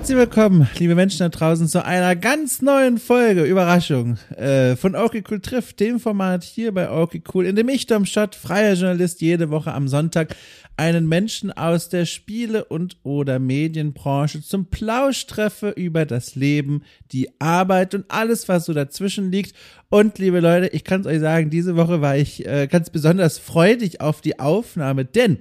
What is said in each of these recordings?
Herzlich willkommen, liebe Menschen da draußen, zu einer ganz neuen Folge, Überraschung, äh, von Okay Cool trifft, dem Format hier bei Okay Cool, in dem ich, Dom Schott, freier Journalist, jede Woche am Sonntag einen Menschen aus der Spiele- und oder Medienbranche zum Plausch treffe über das Leben, die Arbeit und alles, was so dazwischen liegt. Und liebe Leute, ich kann es euch sagen, diese Woche war ich äh, ganz besonders freudig auf die Aufnahme, denn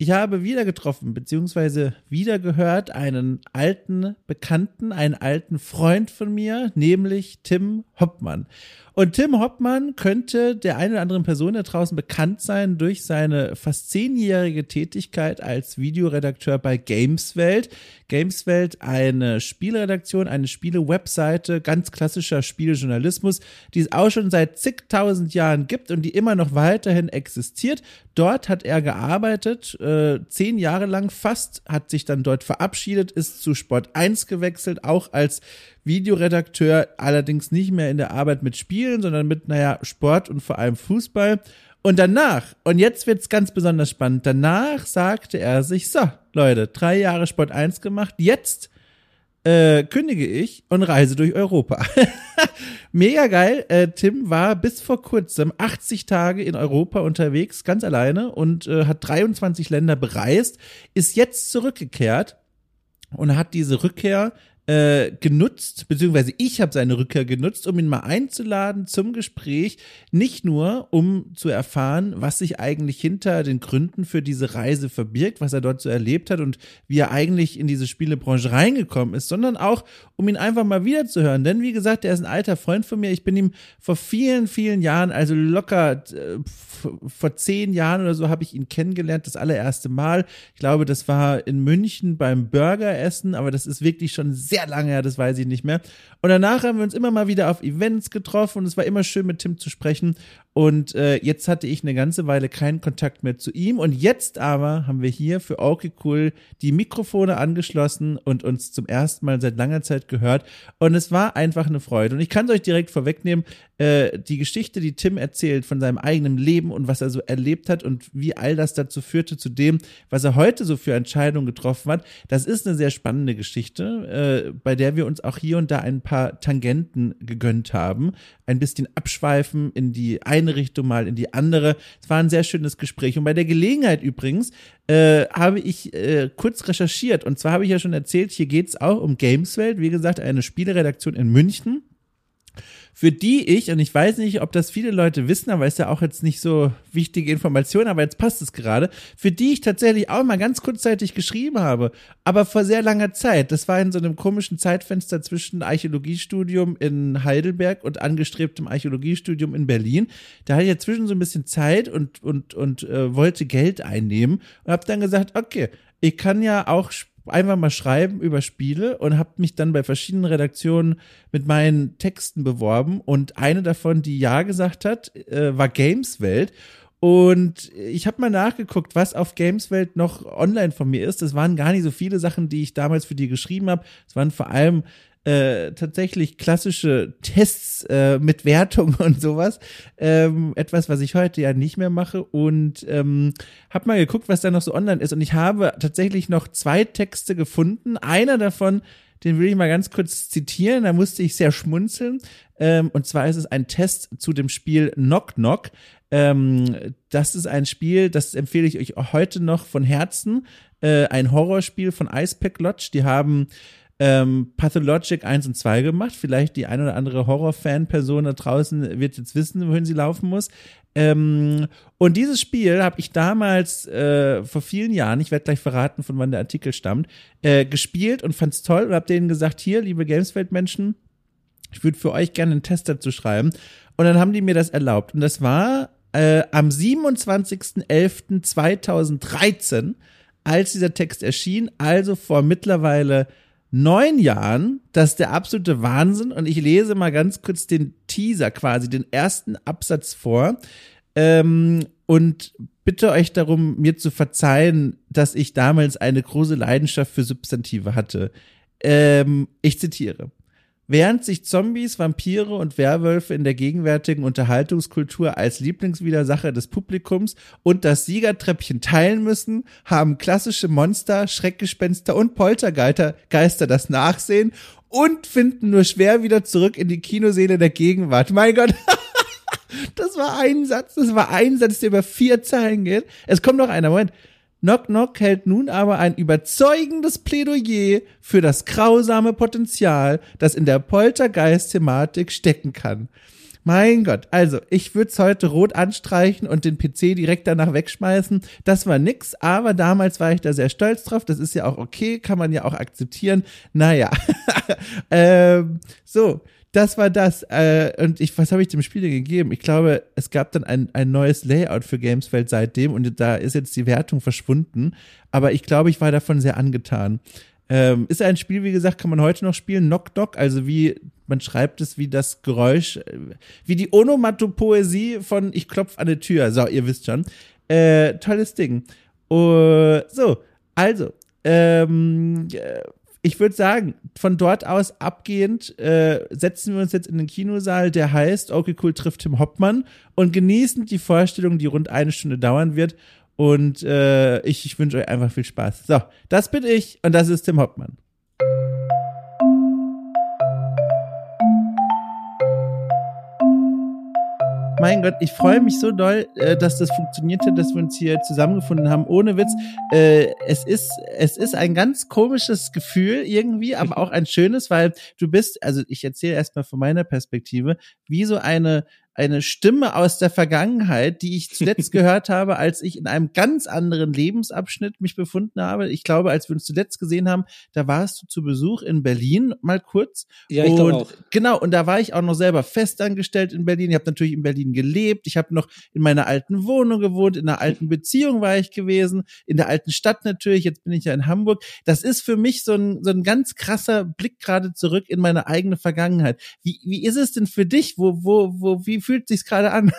ich habe wieder getroffen, beziehungsweise wieder gehört einen alten Bekannten, einen alten Freund von mir, nämlich Tim Hoppmann. Und Tim Hoppmann könnte der einen oder anderen Person da draußen bekannt sein durch seine fast zehnjährige Tätigkeit als Videoredakteur bei Gameswelt. Gameswelt, eine Spielredaktion, eine Spiele-Webseite, ganz klassischer Spielejournalismus, die es auch schon seit zigtausend Jahren gibt und die immer noch weiterhin existiert. Dort hat er gearbeitet, äh, zehn Jahre lang fast, hat sich dann dort verabschiedet, ist zu Sport 1 gewechselt, auch als Videoredakteur, allerdings nicht mehr in der Arbeit mit Spielen, sondern mit, naja, Sport und vor allem Fußball. Und danach, und jetzt wird's ganz besonders spannend, danach sagte er sich, so, Leute, drei Jahre Sport 1 gemacht, jetzt äh, kündige ich und reise durch Europa. Mega geil. Äh, Tim war bis vor kurzem 80 Tage in Europa unterwegs, ganz alleine und äh, hat 23 Länder bereist, ist jetzt zurückgekehrt und hat diese Rückkehr äh, genutzt, beziehungsweise ich habe seine Rückkehr genutzt, um ihn mal einzuladen zum Gespräch, nicht nur um zu erfahren, was sich eigentlich hinter den Gründen für diese Reise verbirgt, was er dort so erlebt hat und wie er eigentlich in diese Spielebranche reingekommen ist, sondern auch, um ihn einfach mal wiederzuhören. Denn wie gesagt, er ist ein alter Freund von mir. Ich bin ihm vor vielen, vielen Jahren, also locker äh, vor zehn Jahren oder so, habe ich ihn kennengelernt, das allererste Mal. Ich glaube, das war in München beim Burgeressen, aber das ist wirklich schon sehr sehr lange her, das weiß ich nicht mehr. Und danach haben wir uns immer mal wieder auf Events getroffen und es war immer schön mit Tim zu sprechen. Und äh, jetzt hatte ich eine ganze Weile keinen Kontakt mehr zu ihm. Und jetzt aber haben wir hier für Okay Cool die Mikrofone angeschlossen und uns zum ersten Mal seit langer Zeit gehört. Und es war einfach eine Freude. Und ich kann es euch direkt vorwegnehmen, äh, die Geschichte, die Tim erzählt von seinem eigenen Leben und was er so erlebt hat und wie all das dazu führte zu dem, was er heute so für Entscheidungen getroffen hat, das ist eine sehr spannende Geschichte, äh, bei der wir uns auch hier und da ein paar Tangenten gegönnt haben. Ein bisschen abschweifen in die eine Richtung, mal in die andere. Es war ein sehr schönes Gespräch. Und bei der Gelegenheit übrigens äh, habe ich äh, kurz recherchiert. Und zwar habe ich ja schon erzählt, hier geht es auch um Gameswelt. Wie gesagt, eine Spieleredaktion in München für die ich, und ich weiß nicht, ob das viele Leute wissen, aber ist ja auch jetzt nicht so wichtige Information, aber jetzt passt es gerade, für die ich tatsächlich auch mal ganz kurzzeitig geschrieben habe, aber vor sehr langer Zeit. Das war in so einem komischen Zeitfenster zwischen Archäologiestudium in Heidelberg und angestrebtem Archäologiestudium in Berlin. Da hatte ich ja zwischen so ein bisschen Zeit und, und, und äh, wollte Geld einnehmen und habe dann gesagt, okay, ich kann ja auch einfach mal schreiben über Spiele und habe mich dann bei verschiedenen Redaktionen mit meinen Texten beworben und eine davon, die ja gesagt hat, äh, war Gameswelt und ich habe mal nachgeguckt, was auf Gameswelt noch online von mir ist. Das waren gar nicht so viele Sachen, die ich damals für die geschrieben habe. Es waren vor allem äh, tatsächlich klassische Tests äh, mit Wertung und sowas. Ähm, etwas, was ich heute ja nicht mehr mache. Und ähm, habe mal geguckt, was da noch so online ist. Und ich habe tatsächlich noch zwei Texte gefunden. Einer davon, den will ich mal ganz kurz zitieren. Da musste ich sehr schmunzeln. Ähm, und zwar ist es ein Test zu dem Spiel Knock Knock. Ähm, das ist ein Spiel, das empfehle ich euch heute noch von Herzen. Äh, ein Horrorspiel von Icepack Lodge. Die haben ähm, Pathologic 1 und 2 gemacht. Vielleicht die ein oder andere Horror-Fan-Person da draußen wird jetzt wissen, wohin sie laufen muss. Ähm, und dieses Spiel habe ich damals äh, vor vielen Jahren, ich werde gleich verraten, von wann der Artikel stammt, äh, gespielt und fand's toll und habe denen gesagt, hier, liebe Gameswelt-Menschen, ich würde für euch gerne einen Test dazu schreiben. Und dann haben die mir das erlaubt. Und das war äh, am 27.11.2013, als dieser Text erschien, also vor mittlerweile neun Jahren. Das ist der absolute Wahnsinn. Und ich lese mal ganz kurz den Teaser, quasi den ersten Absatz vor. Ähm, und bitte euch darum, mir zu verzeihen, dass ich damals eine große Leidenschaft für Substantive hatte. Ähm, ich zitiere. Während sich Zombies, Vampire und Werwölfe in der gegenwärtigen Unterhaltungskultur als Lieblingswidersacher des Publikums und das Siegertreppchen teilen müssen, haben klassische Monster, Schreckgespenster und Poltergeister Geister das Nachsehen und finden nur schwer wieder zurück in die Kinoseele der Gegenwart. Mein Gott. Das war ein Satz, das war ein Satz, der über vier Zeilen geht. Es kommt noch einer, Moment. Knock Knock hält nun aber ein überzeugendes Plädoyer für das grausame Potenzial, das in der Poltergeist-Thematik stecken kann. Mein Gott, also ich würde es heute rot anstreichen und den PC direkt danach wegschmeißen. Das war nix, aber damals war ich da sehr stolz drauf. Das ist ja auch okay, kann man ja auch akzeptieren. Naja, ähm, so das war das. Äh, und ich, was habe ich dem Spiel denn gegeben? Ich glaube, es gab dann ein, ein neues Layout für Gamesfeld seitdem und da ist jetzt die Wertung verschwunden. Aber ich glaube, ich war davon sehr angetan. Ähm, ist ein Spiel, wie gesagt, kann man heute noch spielen. Knock Knock, also wie man schreibt es wie das Geräusch, äh, wie die Onomatopoesie von Ich klopf an die Tür. So, ihr wisst schon. Äh, tolles Ding. Uh, so, also, ähm, ich würde sagen, von dort aus abgehend äh, setzen wir uns jetzt in den Kinosaal, der heißt Okay Cool trifft Tim Hoppmann und genießen die Vorstellung, die rund eine Stunde dauern wird. Und äh, ich, ich wünsche euch einfach viel Spaß. So, das bin ich und das ist Tim Hoppmann. Mein Gott, ich freue mich so doll, äh, dass das funktioniert hat, dass wir uns hier zusammengefunden haben. Ohne Witz. Äh, es ist, es ist ein ganz komisches Gefühl irgendwie, aber auch ein schönes, weil du bist, also ich erzähle erstmal von meiner Perspektive, wie so eine, eine Stimme aus der Vergangenheit, die ich zuletzt gehört habe, als ich in einem ganz anderen Lebensabschnitt mich befunden habe. Ich glaube, als wir uns zuletzt gesehen haben, da warst du zu Besuch in Berlin mal kurz. Ja, ich glaube auch. Genau, und da war ich auch noch selber festangestellt in Berlin. Ich habe natürlich in Berlin gelebt. Ich habe noch in meiner alten Wohnung gewohnt, in einer alten Beziehung war ich gewesen, in der alten Stadt natürlich. Jetzt bin ich ja in Hamburg. Das ist für mich so ein, so ein ganz krasser Blick gerade zurück in meine eigene Vergangenheit. Wie, wie ist es denn für dich? Wo, wo, wo, wie fühlt sich's gerade an?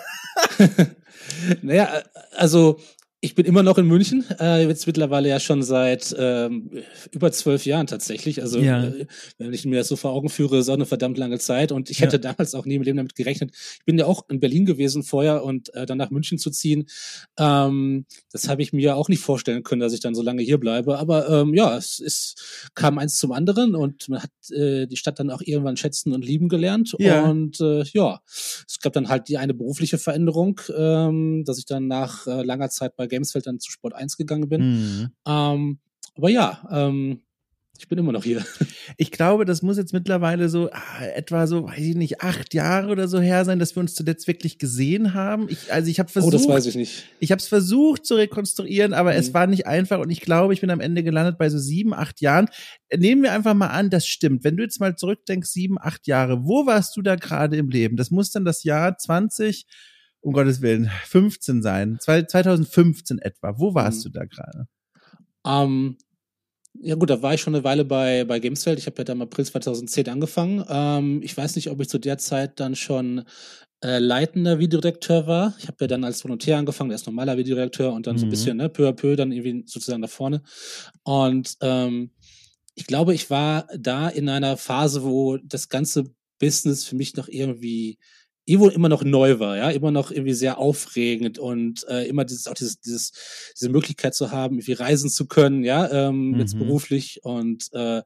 naja, also ich bin immer noch in München, äh, jetzt mittlerweile ja schon seit ähm, über zwölf Jahren tatsächlich. Also ja. äh, wenn ich mir das so vor Augen führe, so eine verdammt lange Zeit. Und ich hätte ja. damals auch nie im Leben damit gerechnet. Ich bin ja auch in Berlin gewesen vorher und äh, dann nach München zu ziehen. Ähm, das habe ich mir auch nicht vorstellen können, dass ich dann so lange hier bleibe. Aber ähm, ja, es ist, kam eins zum anderen und man hat äh, die Stadt dann auch irgendwann schätzen und lieben gelernt. Ja. Und äh, ja, es gab dann halt die eine berufliche Veränderung, ähm, dass ich dann nach äh, langer Zeit bei Gamesfeld dann zu Sport 1 gegangen bin. Mhm. Ähm, aber ja, ähm, ich bin immer noch hier. Ich glaube, das muss jetzt mittlerweile so ah, etwa so, weiß ich nicht, acht Jahre oder so her sein, dass wir uns zuletzt wirklich gesehen haben. Ich, also ich habe versucht, oh, das weiß ich nicht. Ich habe es versucht zu rekonstruieren, aber mhm. es war nicht einfach und ich glaube, ich bin am Ende gelandet bei so sieben, acht Jahren. Nehmen wir einfach mal an, das stimmt. Wenn du jetzt mal zurückdenkst, sieben, acht Jahre, wo warst du da gerade im Leben? Das muss dann das Jahr 20 um Gottes Willen, 15 sein. 2015 etwa. Wo warst mhm. du da gerade? Ähm, ja gut, da war ich schon eine Weile bei, bei Gamesfeld. Ich habe ja da im April 2010 angefangen. Ähm, ich weiß nicht, ob ich zu der Zeit dann schon äh, leitender Videodirekteur war. Ich habe ja dann als Volontär angefangen, erst normaler Videodirekteur und dann mhm. so ein mhm. bisschen ne, peu à peu dann irgendwie sozusagen nach vorne. Und ähm, ich glaube, ich war da in einer Phase, wo das ganze Business für mich noch irgendwie Evo immer noch neu war, ja, immer noch irgendwie sehr aufregend und äh, immer dieses, auch dieses, dieses, diese Möglichkeit zu haben, irgendwie reisen zu können, ja, ähm, mhm. jetzt beruflich und äh,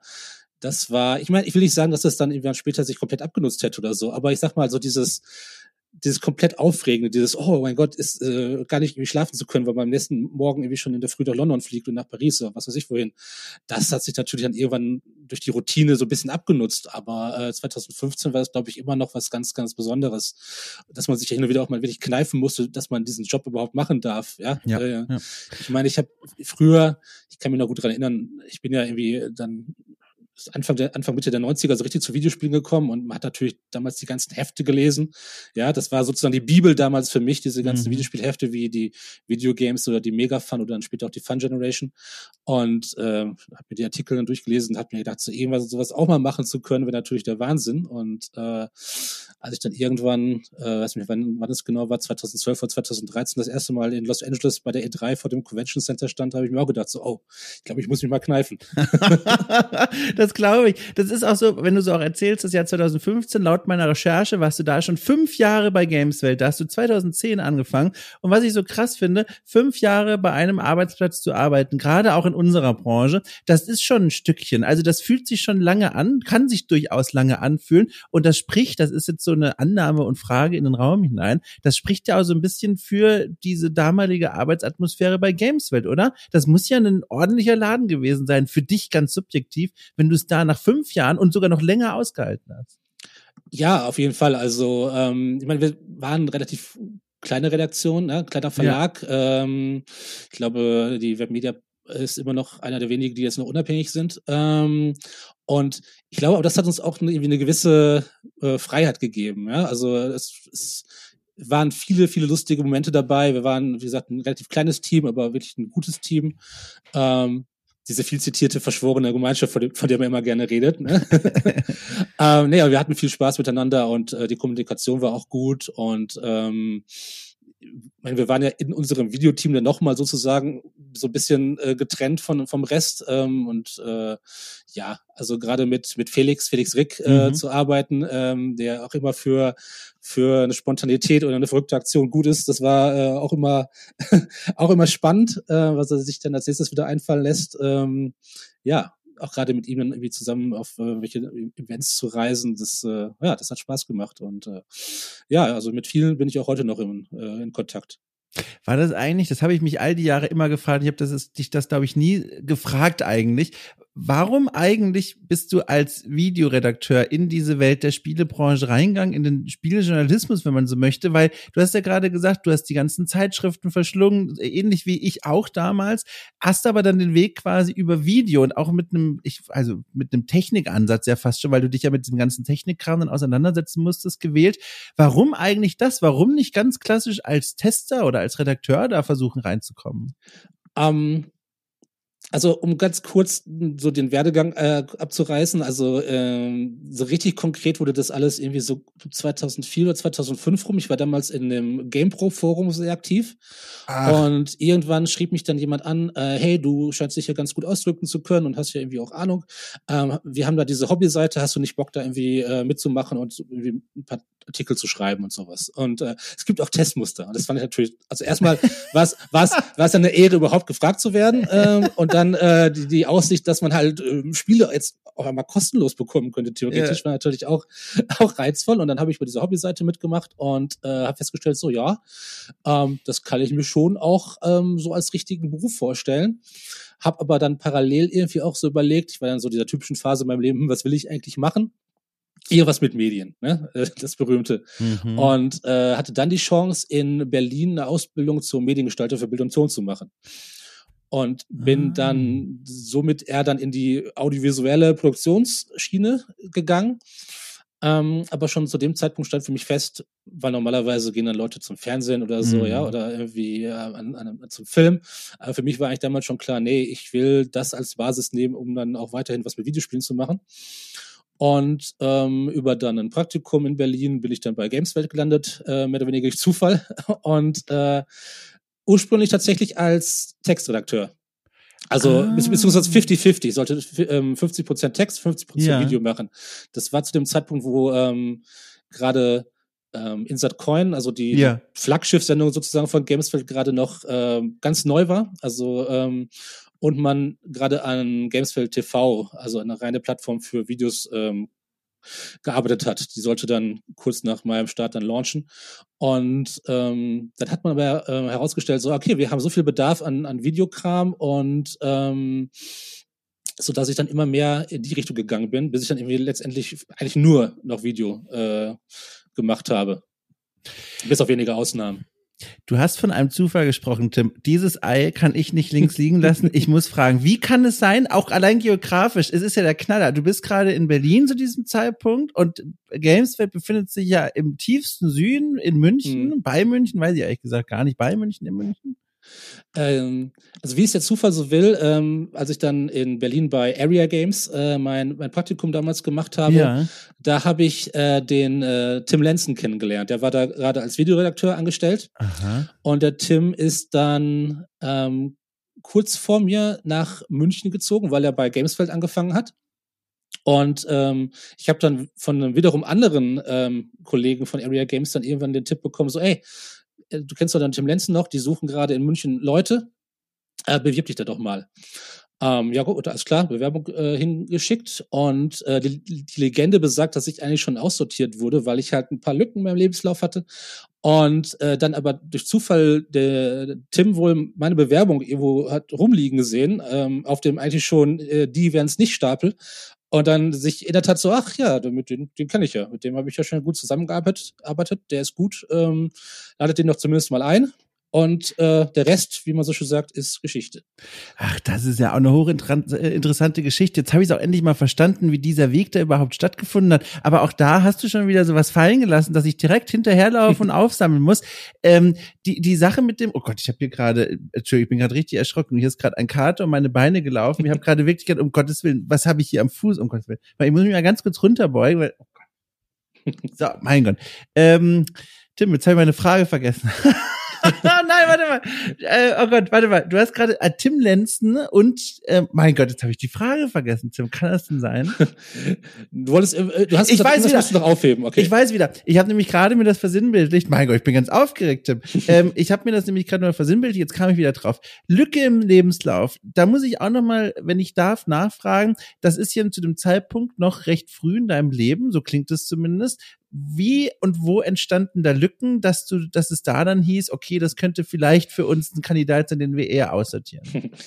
das war, ich meine, ich will nicht sagen, dass das dann irgendwann später sich komplett abgenutzt hätte oder so, aber ich sag mal, so dieses, dieses komplett Aufregende, dieses, oh mein Gott, ist äh, gar nicht irgendwie schlafen zu können, weil man am nächsten Morgen irgendwie schon in der Früh nach London fliegt und nach Paris oder was weiß ich wohin. Das hat sich natürlich dann irgendwann durch die Routine so ein bisschen abgenutzt, aber äh, 2015 war es, glaube ich, immer noch was ganz, ganz Besonderes, dass man sich ja hin und wieder auch mal wirklich kneifen musste, dass man diesen Job überhaupt machen darf. Ja, ja, äh, ja. Ich meine, ich habe früher, ich kann mich noch gut dran erinnern, ich bin ja irgendwie dann Anfang, der, Anfang Mitte der 90er so richtig zu Videospielen gekommen und man hat natürlich damals die ganzen Hefte gelesen. Ja, das war sozusagen die Bibel damals für mich, diese ganzen mhm. Videospielhefte wie die Videogames oder die Mega Fun oder dann später auch die Fun Generation. Und äh, habe mir die Artikel dann durchgelesen und habe mir gedacht, so irgendwas sowas auch mal machen zu können, wäre natürlich der Wahnsinn. Und äh, als ich dann irgendwann, äh, weiß nicht, wann, wann es genau war, 2012 oder 2013 das erste Mal in Los Angeles bei der E3 vor dem Convention Center stand, habe ich mir auch gedacht, so, oh, ich glaube, ich muss mich mal kneifen. Das glaube ich. Das ist auch so, wenn du so auch erzählst, das Jahr 2015, laut meiner Recherche warst du da schon fünf Jahre bei Gameswelt. Da hast du 2010 angefangen. Und was ich so krass finde, fünf Jahre bei einem Arbeitsplatz zu arbeiten, gerade auch in unserer Branche, das ist schon ein Stückchen. Also das fühlt sich schon lange an, kann sich durchaus lange anfühlen. Und das spricht, das ist jetzt so eine Annahme und Frage in den Raum hinein, das spricht ja auch so ein bisschen für diese damalige Arbeitsatmosphäre bei Gameswelt, oder? Das muss ja ein ordentlicher Laden gewesen sein, für dich ganz subjektiv, wenn du es da nach fünf Jahren und sogar noch länger ausgehalten hast. Ja, auf jeden Fall. Also, ähm, ich meine, wir waren relativ kleine Redaktion, ne? kleiner Verlag. Ja. Ähm, ich glaube, die Webmedia ist immer noch einer der wenigen, die jetzt noch unabhängig sind. Ähm, und ich glaube, aber das hat uns auch irgendwie eine gewisse äh, Freiheit gegeben. Ja? Also es, es waren viele, viele lustige Momente dabei. Wir waren, wie gesagt, ein relativ kleines Team, aber wirklich ein gutes Team. Ähm, diese viel zitierte verschworene Gemeinschaft, von, von der man immer gerne redet. Ne? ähm, aber wir hatten viel Spaß miteinander und äh, die Kommunikation war auch gut und ähm, meine, wir waren ja in unserem Videoteam dann nochmal sozusagen so ein bisschen äh, getrennt von, vom Rest. Ähm, und äh, ja, also gerade mit, mit Felix, Felix Rick äh, mhm. zu arbeiten, ähm, der auch immer für, für eine Spontanität oder eine verrückte Aktion gut ist, das war äh, auch immer auch immer spannend, äh, was er sich dann als nächstes wieder einfallen lässt. Ähm, ja, auch gerade mit ihm dann irgendwie zusammen auf äh, welche Events zu reisen, das, äh, ja, das hat Spaß gemacht. Und äh, ja, also mit vielen bin ich auch heute noch in, äh, in Kontakt. War das eigentlich, das habe ich mich all die Jahre immer gefragt, ich habe das dich das, glaube ich, nie gefragt eigentlich. Warum eigentlich bist du als Videoredakteur in diese Welt der Spielebranche reingegangen, in den Spielejournalismus, wenn man so möchte? Weil du hast ja gerade gesagt, du hast die ganzen Zeitschriften verschlungen, ähnlich wie ich auch damals, hast aber dann den Weg quasi über Video und auch mit einem, ich, also mit einem Technikansatz ja fast schon, weil du dich ja mit diesem ganzen Technikkram dann auseinandersetzen musstest, gewählt. Warum eigentlich das? Warum nicht ganz klassisch als Tester oder als Redakteur da versuchen reinzukommen? Um, also um ganz kurz so den Werdegang äh, abzureißen, also ähm, so richtig konkret wurde das alles irgendwie so 2004 oder 2005 rum. Ich war damals in dem GamePro Forum sehr aktiv Ach. und irgendwann schrieb mich dann jemand an, äh, hey, du scheinst dich ja ganz gut ausdrücken zu können und hast ja irgendwie auch Ahnung. Ähm, wir haben da diese Hobbyseite, hast du nicht Bock da irgendwie äh, mitzumachen und irgendwie ein paar Artikel zu schreiben und sowas. Und äh, es gibt auch Testmuster. Und das fand ich natürlich, also erstmal war es war es eine Ehre, überhaupt gefragt zu werden. Ähm, und dann äh, die, die Aussicht, dass man halt äh, Spiele jetzt auch einmal kostenlos bekommen könnte, theoretisch, ja. war natürlich auch, auch reizvoll. Und dann habe ich bei dieser Hobbyseite mitgemacht und äh, habe festgestellt, so ja, ähm, das kann ich mir schon auch ähm, so als richtigen Beruf vorstellen. Hab aber dann parallel irgendwie auch so überlegt, ich war dann so dieser typischen Phase in meinem Leben, was will ich eigentlich machen? eher was mit Medien, ne? das berühmte. Mhm. Und äh, hatte dann die Chance, in Berlin eine Ausbildung zum Mediengestalter für Bild und Ton zu machen. Und bin ah. dann somit eher dann in die audiovisuelle Produktionsschiene gegangen. Ähm, aber schon zu dem Zeitpunkt stand für mich fest, weil normalerweise gehen dann Leute zum Fernsehen oder so, mhm. ja, oder irgendwie äh, an, an, zum Film. Aber für mich war eigentlich damals schon klar, nee, ich will das als Basis nehmen, um dann auch weiterhin was mit Videospielen zu machen. Und ähm, über dann ein Praktikum in Berlin bin ich dann bei Gameswelt gelandet, äh, mehr oder weniger durch Zufall. Und äh, ursprünglich tatsächlich als Textredakteur. Also ah. beziehungsweise 50-50. Ich sollte ähm, 50% Text, 50% ja. Video machen. Das war zu dem Zeitpunkt, wo ähm, gerade ähm, Insert Coin, also die ja. Flaggschiff-Sendung sozusagen von Gamesfeld gerade noch ähm, ganz neu war. Also ähm, und man gerade an Gamesfeld TV, also eine reine Plattform für Videos, ähm, gearbeitet hat. Die sollte dann kurz nach meinem Start dann launchen. Und ähm, dann hat man aber äh, herausgestellt, so, okay, wir haben so viel Bedarf an, an Videokram und ähm, so dass ich dann immer mehr in die Richtung gegangen bin, bis ich dann irgendwie letztendlich eigentlich nur noch Video äh, gemacht habe. Bis auf wenige Ausnahmen. Du hast von einem Zufall gesprochen, Tim. Dieses Ei kann ich nicht links liegen lassen. Ich muss fragen, wie kann es sein, auch allein geografisch, es ist ja der Knaller. Du bist gerade in Berlin zu diesem Zeitpunkt und Gameswelt befindet sich ja im tiefsten Süden in München, mhm. bei München, weiß ich ehrlich gesagt gar nicht, bei München, in München. Ähm, also wie es der Zufall so will, ähm, als ich dann in Berlin bei Area Games äh, mein, mein Praktikum damals gemacht habe, ja. da habe ich äh, den äh, Tim Lenzen kennengelernt. Der war da gerade als Videoredakteur angestellt. Aha. Und der Tim ist dann ähm, kurz vor mir nach München gezogen, weil er bei Gamesfeld angefangen hat. Und ähm, ich habe dann von einem wiederum anderen ähm, Kollegen von Area Games dann irgendwann den Tipp bekommen, so, ey, du kennst doch dann Tim Lenzen noch, die suchen gerade in München Leute, äh, bewirb dich da doch mal. Ähm, ja gut, alles klar, Bewerbung äh, hingeschickt und äh, die, die Legende besagt, dass ich eigentlich schon aussortiert wurde, weil ich halt ein paar Lücken in meinem Lebenslauf hatte und äh, dann aber durch Zufall der Tim wohl meine Bewerbung irgendwo hat rumliegen gesehen, ähm, auf dem eigentlich schon äh, die wären es nicht Stapel und dann sich erinnert hat so, ach ja, mit dem, den kenne ich ja, mit dem habe ich ja schon gut zusammengearbeitet, arbeitet, der ist gut, ähm, ladet den doch zumindest mal ein und äh, der Rest, wie man so schön sagt, ist Geschichte. Ach, das ist ja auch eine hochinteressante Geschichte. Jetzt habe ich es auch endlich mal verstanden, wie dieser Weg da überhaupt stattgefunden hat. Aber auch da hast du schon wieder sowas fallen gelassen, dass ich direkt hinterherlaufe und aufsammeln muss. Ähm, die, die Sache mit dem, oh Gott, ich habe hier gerade, Entschuldigung, ich bin gerade richtig erschrocken. Hier ist gerade ein Kater um meine Beine gelaufen. Ich habe gerade wirklich gedacht, um Gottes Willen, was habe ich hier am Fuß, um Gottes Willen. Weil ich muss mich mal ganz kurz runterbeugen, weil, oh Gott. So, mein Gott. Ähm, Tim, jetzt habe ich meine Frage vergessen. Nein, warte mal. Äh, oh Gott, warte mal. Du hast gerade äh, Tim Lenzen und äh, mein Gott, jetzt habe ich die Frage vergessen. Tim, kann das denn sein? du wolltest, äh, du hast ich weiß wieder. musst du noch aufheben. Okay. Ich weiß wieder. Ich habe nämlich gerade mir das versinnbildlicht. Mein Gott, ich bin ganz aufgeregt, Tim. ähm, ich habe mir das nämlich gerade nur versinnbildlicht. Jetzt kam ich wieder drauf. Lücke im Lebenslauf. Da muss ich auch noch mal, wenn ich darf, nachfragen. Das ist hier zu dem Zeitpunkt noch recht früh in deinem Leben. So klingt es zumindest wie und wo entstanden da Lücken, dass du, dass es da dann hieß, okay, das könnte vielleicht für uns ein Kandidat sein, den wir eher aussortieren?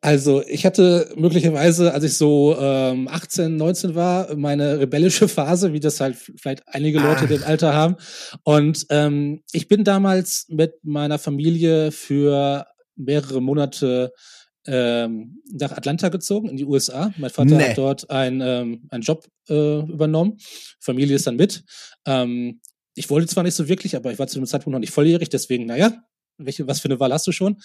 Also ich hatte möglicherweise, als ich so ähm, 18, 19 war, meine rebellische Phase, wie das halt vielleicht einige Leute Ach. im Alter haben. Und ähm, ich bin damals mit meiner Familie für mehrere Monate ähm, nach Atlanta gezogen, in die USA. Mein Vater nee. hat dort ein, ähm, einen Job äh, übernommen. Familie ist dann mit. Ähm, ich wollte zwar nicht so wirklich, aber ich war zu dem Zeitpunkt noch nicht volljährig, deswegen, naja, welche, was für eine Wahl hast du schon?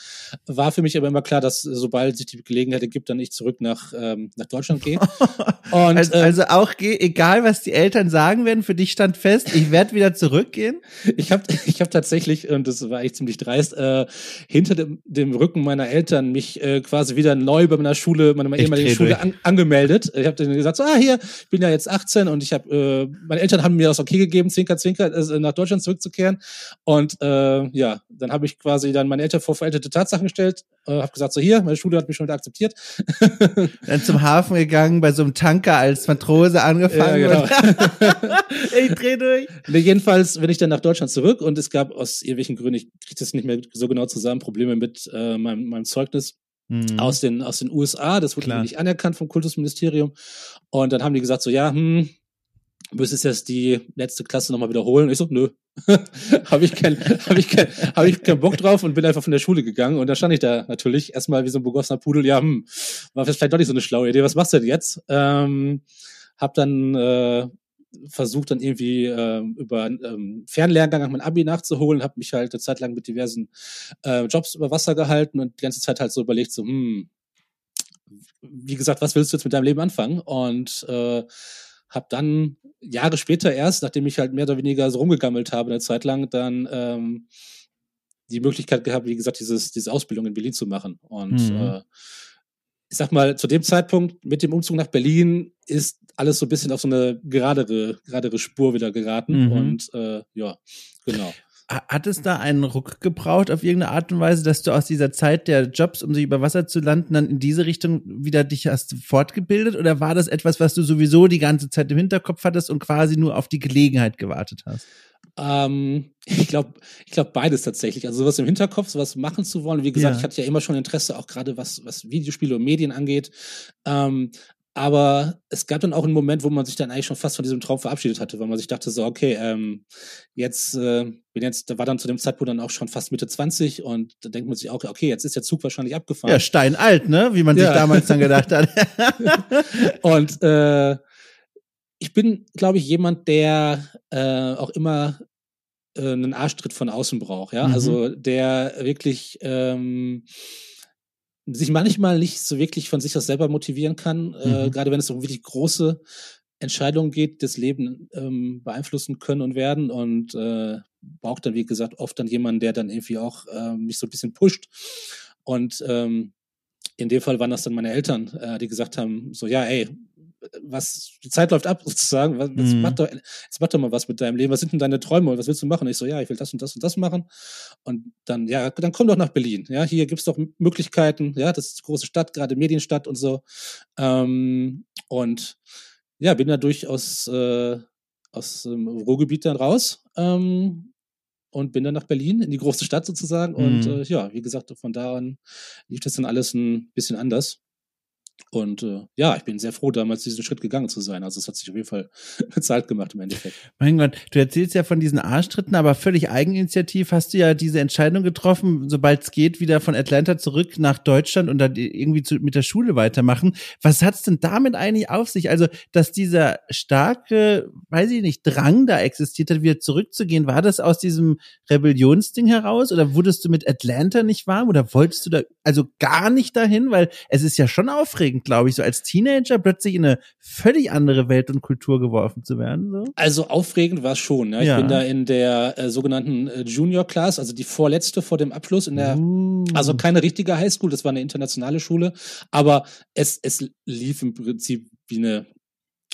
War für mich aber immer klar, dass sobald sich die Gelegenheit ergibt, dann ich zurück nach, ähm, nach Deutschland gehe. Und, also, äh, also auch egal was die Eltern sagen werden, für dich stand fest, ich werde wieder zurückgehen. Ich habe ich hab tatsächlich, und das war echt ziemlich dreist, äh, hinter dem, dem Rücken meiner Eltern mich äh, quasi wieder neu bei meiner Schule, meiner ehemaligen Schule an, angemeldet. Ich habe denen gesagt, so, ah hier, ich bin ja jetzt 18 und ich habe, äh, meine Eltern haben mir das okay gegeben, Zwinker, Zwinker, äh, nach Deutschland zurückzukehren. Und äh, ja, dann habe ich quasi dann meine Eltern vor veränderte Tatsachen gestellt, äh, habe gesagt, so hier, meine Schule hat mich schon wieder akzeptiert. dann zum Hafen gegangen, bei so einem Tanker als Matrose angefangen. Ja, genau. ich dreh durch. Jedenfalls bin ich dann nach Deutschland zurück und es gab aus irgendwelchen Gründen, ich kriege das nicht mehr so genau zusammen, Probleme mit äh, meinem, meinem Zeugnis. Mhm. Aus, den, aus den USA, das wurde nicht anerkannt vom Kultusministerium. Und dann haben die gesagt, so ja, hm, müsstest jetzt die letzte Klasse nochmal wiederholen. Und ich so, nö. habe ich kein, habe ich kein, habe ich keinen Bock drauf und bin einfach von der Schule gegangen. Und da stand ich da natürlich erstmal wie so ein begossener Pudel. Ja, hm, war vielleicht doch nicht so eine schlaue Idee. Was machst du denn jetzt? Ähm, hab dann äh, versucht dann irgendwie äh, über ähm, Fernlehrgang mein Abi nachzuholen, habe mich halt eine Zeit lang mit diversen äh, Jobs über Wasser gehalten und die ganze Zeit halt so überlegt, so, hm, wie gesagt, was willst du jetzt mit deinem Leben anfangen? Und äh, habe dann Jahre später erst, nachdem ich halt mehr oder weniger so rumgegammelt habe eine Zeit lang, dann ähm, die Möglichkeit gehabt, wie gesagt, dieses, diese Ausbildung in Berlin zu machen. Und mhm. äh, ich sag mal, zu dem Zeitpunkt mit dem Umzug nach Berlin ist alles so ein bisschen auf so eine geradere, geradere Spur wieder geraten. Mhm. Und äh, ja, genau. Hat es da einen Ruck gebraucht auf irgendeine Art und Weise, dass du aus dieser Zeit der Jobs, um sich über Wasser zu landen, dann in diese Richtung wieder dich hast fortgebildet? Oder war das etwas, was du sowieso die ganze Zeit im Hinterkopf hattest und quasi nur auf die Gelegenheit gewartet hast? Ähm, ich glaube, ich glaube beides tatsächlich. Also sowas im Hinterkopf, sowas machen zu wollen. Wie gesagt, ja. ich hatte ja immer schon Interesse, auch gerade was, was Videospiele und Medien angeht. Ähm, aber es gab dann auch einen Moment, wo man sich dann eigentlich schon fast von diesem Traum verabschiedet hatte, weil man sich dachte so, okay, ähm, jetzt äh, bin jetzt, da war dann zu dem Zeitpunkt dann auch schon fast Mitte 20 und da denkt man sich auch, okay, jetzt ist der Zug wahrscheinlich abgefahren. Ja, steinalt, ne? Wie man ja. sich damals dann gedacht hat. und äh, ich bin, glaube ich, jemand, der äh, auch immer äh, einen Arschtritt von außen braucht, ja. Mhm. Also der wirklich ähm, sich manchmal nicht so wirklich von sich aus selber motivieren kann, äh, mhm. äh, gerade wenn es um wirklich große Entscheidungen geht, das Leben ähm, beeinflussen können und werden und äh, braucht dann, wie gesagt, oft dann jemanden, der dann irgendwie auch äh, mich so ein bisschen pusht. Und ähm, in dem Fall waren das dann meine Eltern, äh, die gesagt haben, so ja, ey, was, die Zeit läuft ab sozusagen, was, jetzt, Mhm. mach doch, jetzt mach doch mal was mit deinem Leben, was sind denn deine Träume und was willst du machen? Und ich so, ja, ich will das und das und das machen. Und dann, ja, dann komm doch nach Berlin. Ja, hier gibt's doch Möglichkeiten, ja, das ist eine große Stadt, gerade Medienstadt und so. Ähm, und ja, bin da durchaus äh, aus dem Ruhrgebiet dann raus. Ähm, und bin dann nach Berlin, in die große Stadt sozusagen. Und Mhm. äh, ja, wie gesagt, von da an lief das dann alles ein bisschen anders. Und äh, ja, ich bin sehr froh, damals diesen Schritt gegangen zu sein. Also es hat sich auf jeden Fall bezahlt gemacht im Endeffekt. Mein Gott, du erzählst ja von diesen Arschtritten, aber völlig eigeninitiativ hast du ja diese Entscheidung getroffen, sobald es geht, wieder von Atlanta zurück nach Deutschland und dann irgendwie zu, mit der Schule weitermachen. Was hat's denn damit eigentlich auf sich? Also, dass dieser starke, weiß ich nicht, Drang da existiert hat, wieder zurückzugehen, war das aus diesem Rebellionsding heraus oder wurdest du mit Atlanta nicht warm oder wolltest du da also gar nicht dahin? Weil es ist ja schon aufregend, glaube ich, so als Teenager plötzlich in eine völlig andere Welt und Kultur geworfen zu werden. So. Also aufregend war es schon. Ja. Ich Ja. bin da in der äh, sogenannten äh, Junior Class, also die vorletzte vor dem Abschluss in der Uh. Also keine richtige Highschool, das war eine internationale Schule, aber es, es lief im Prinzip wie eine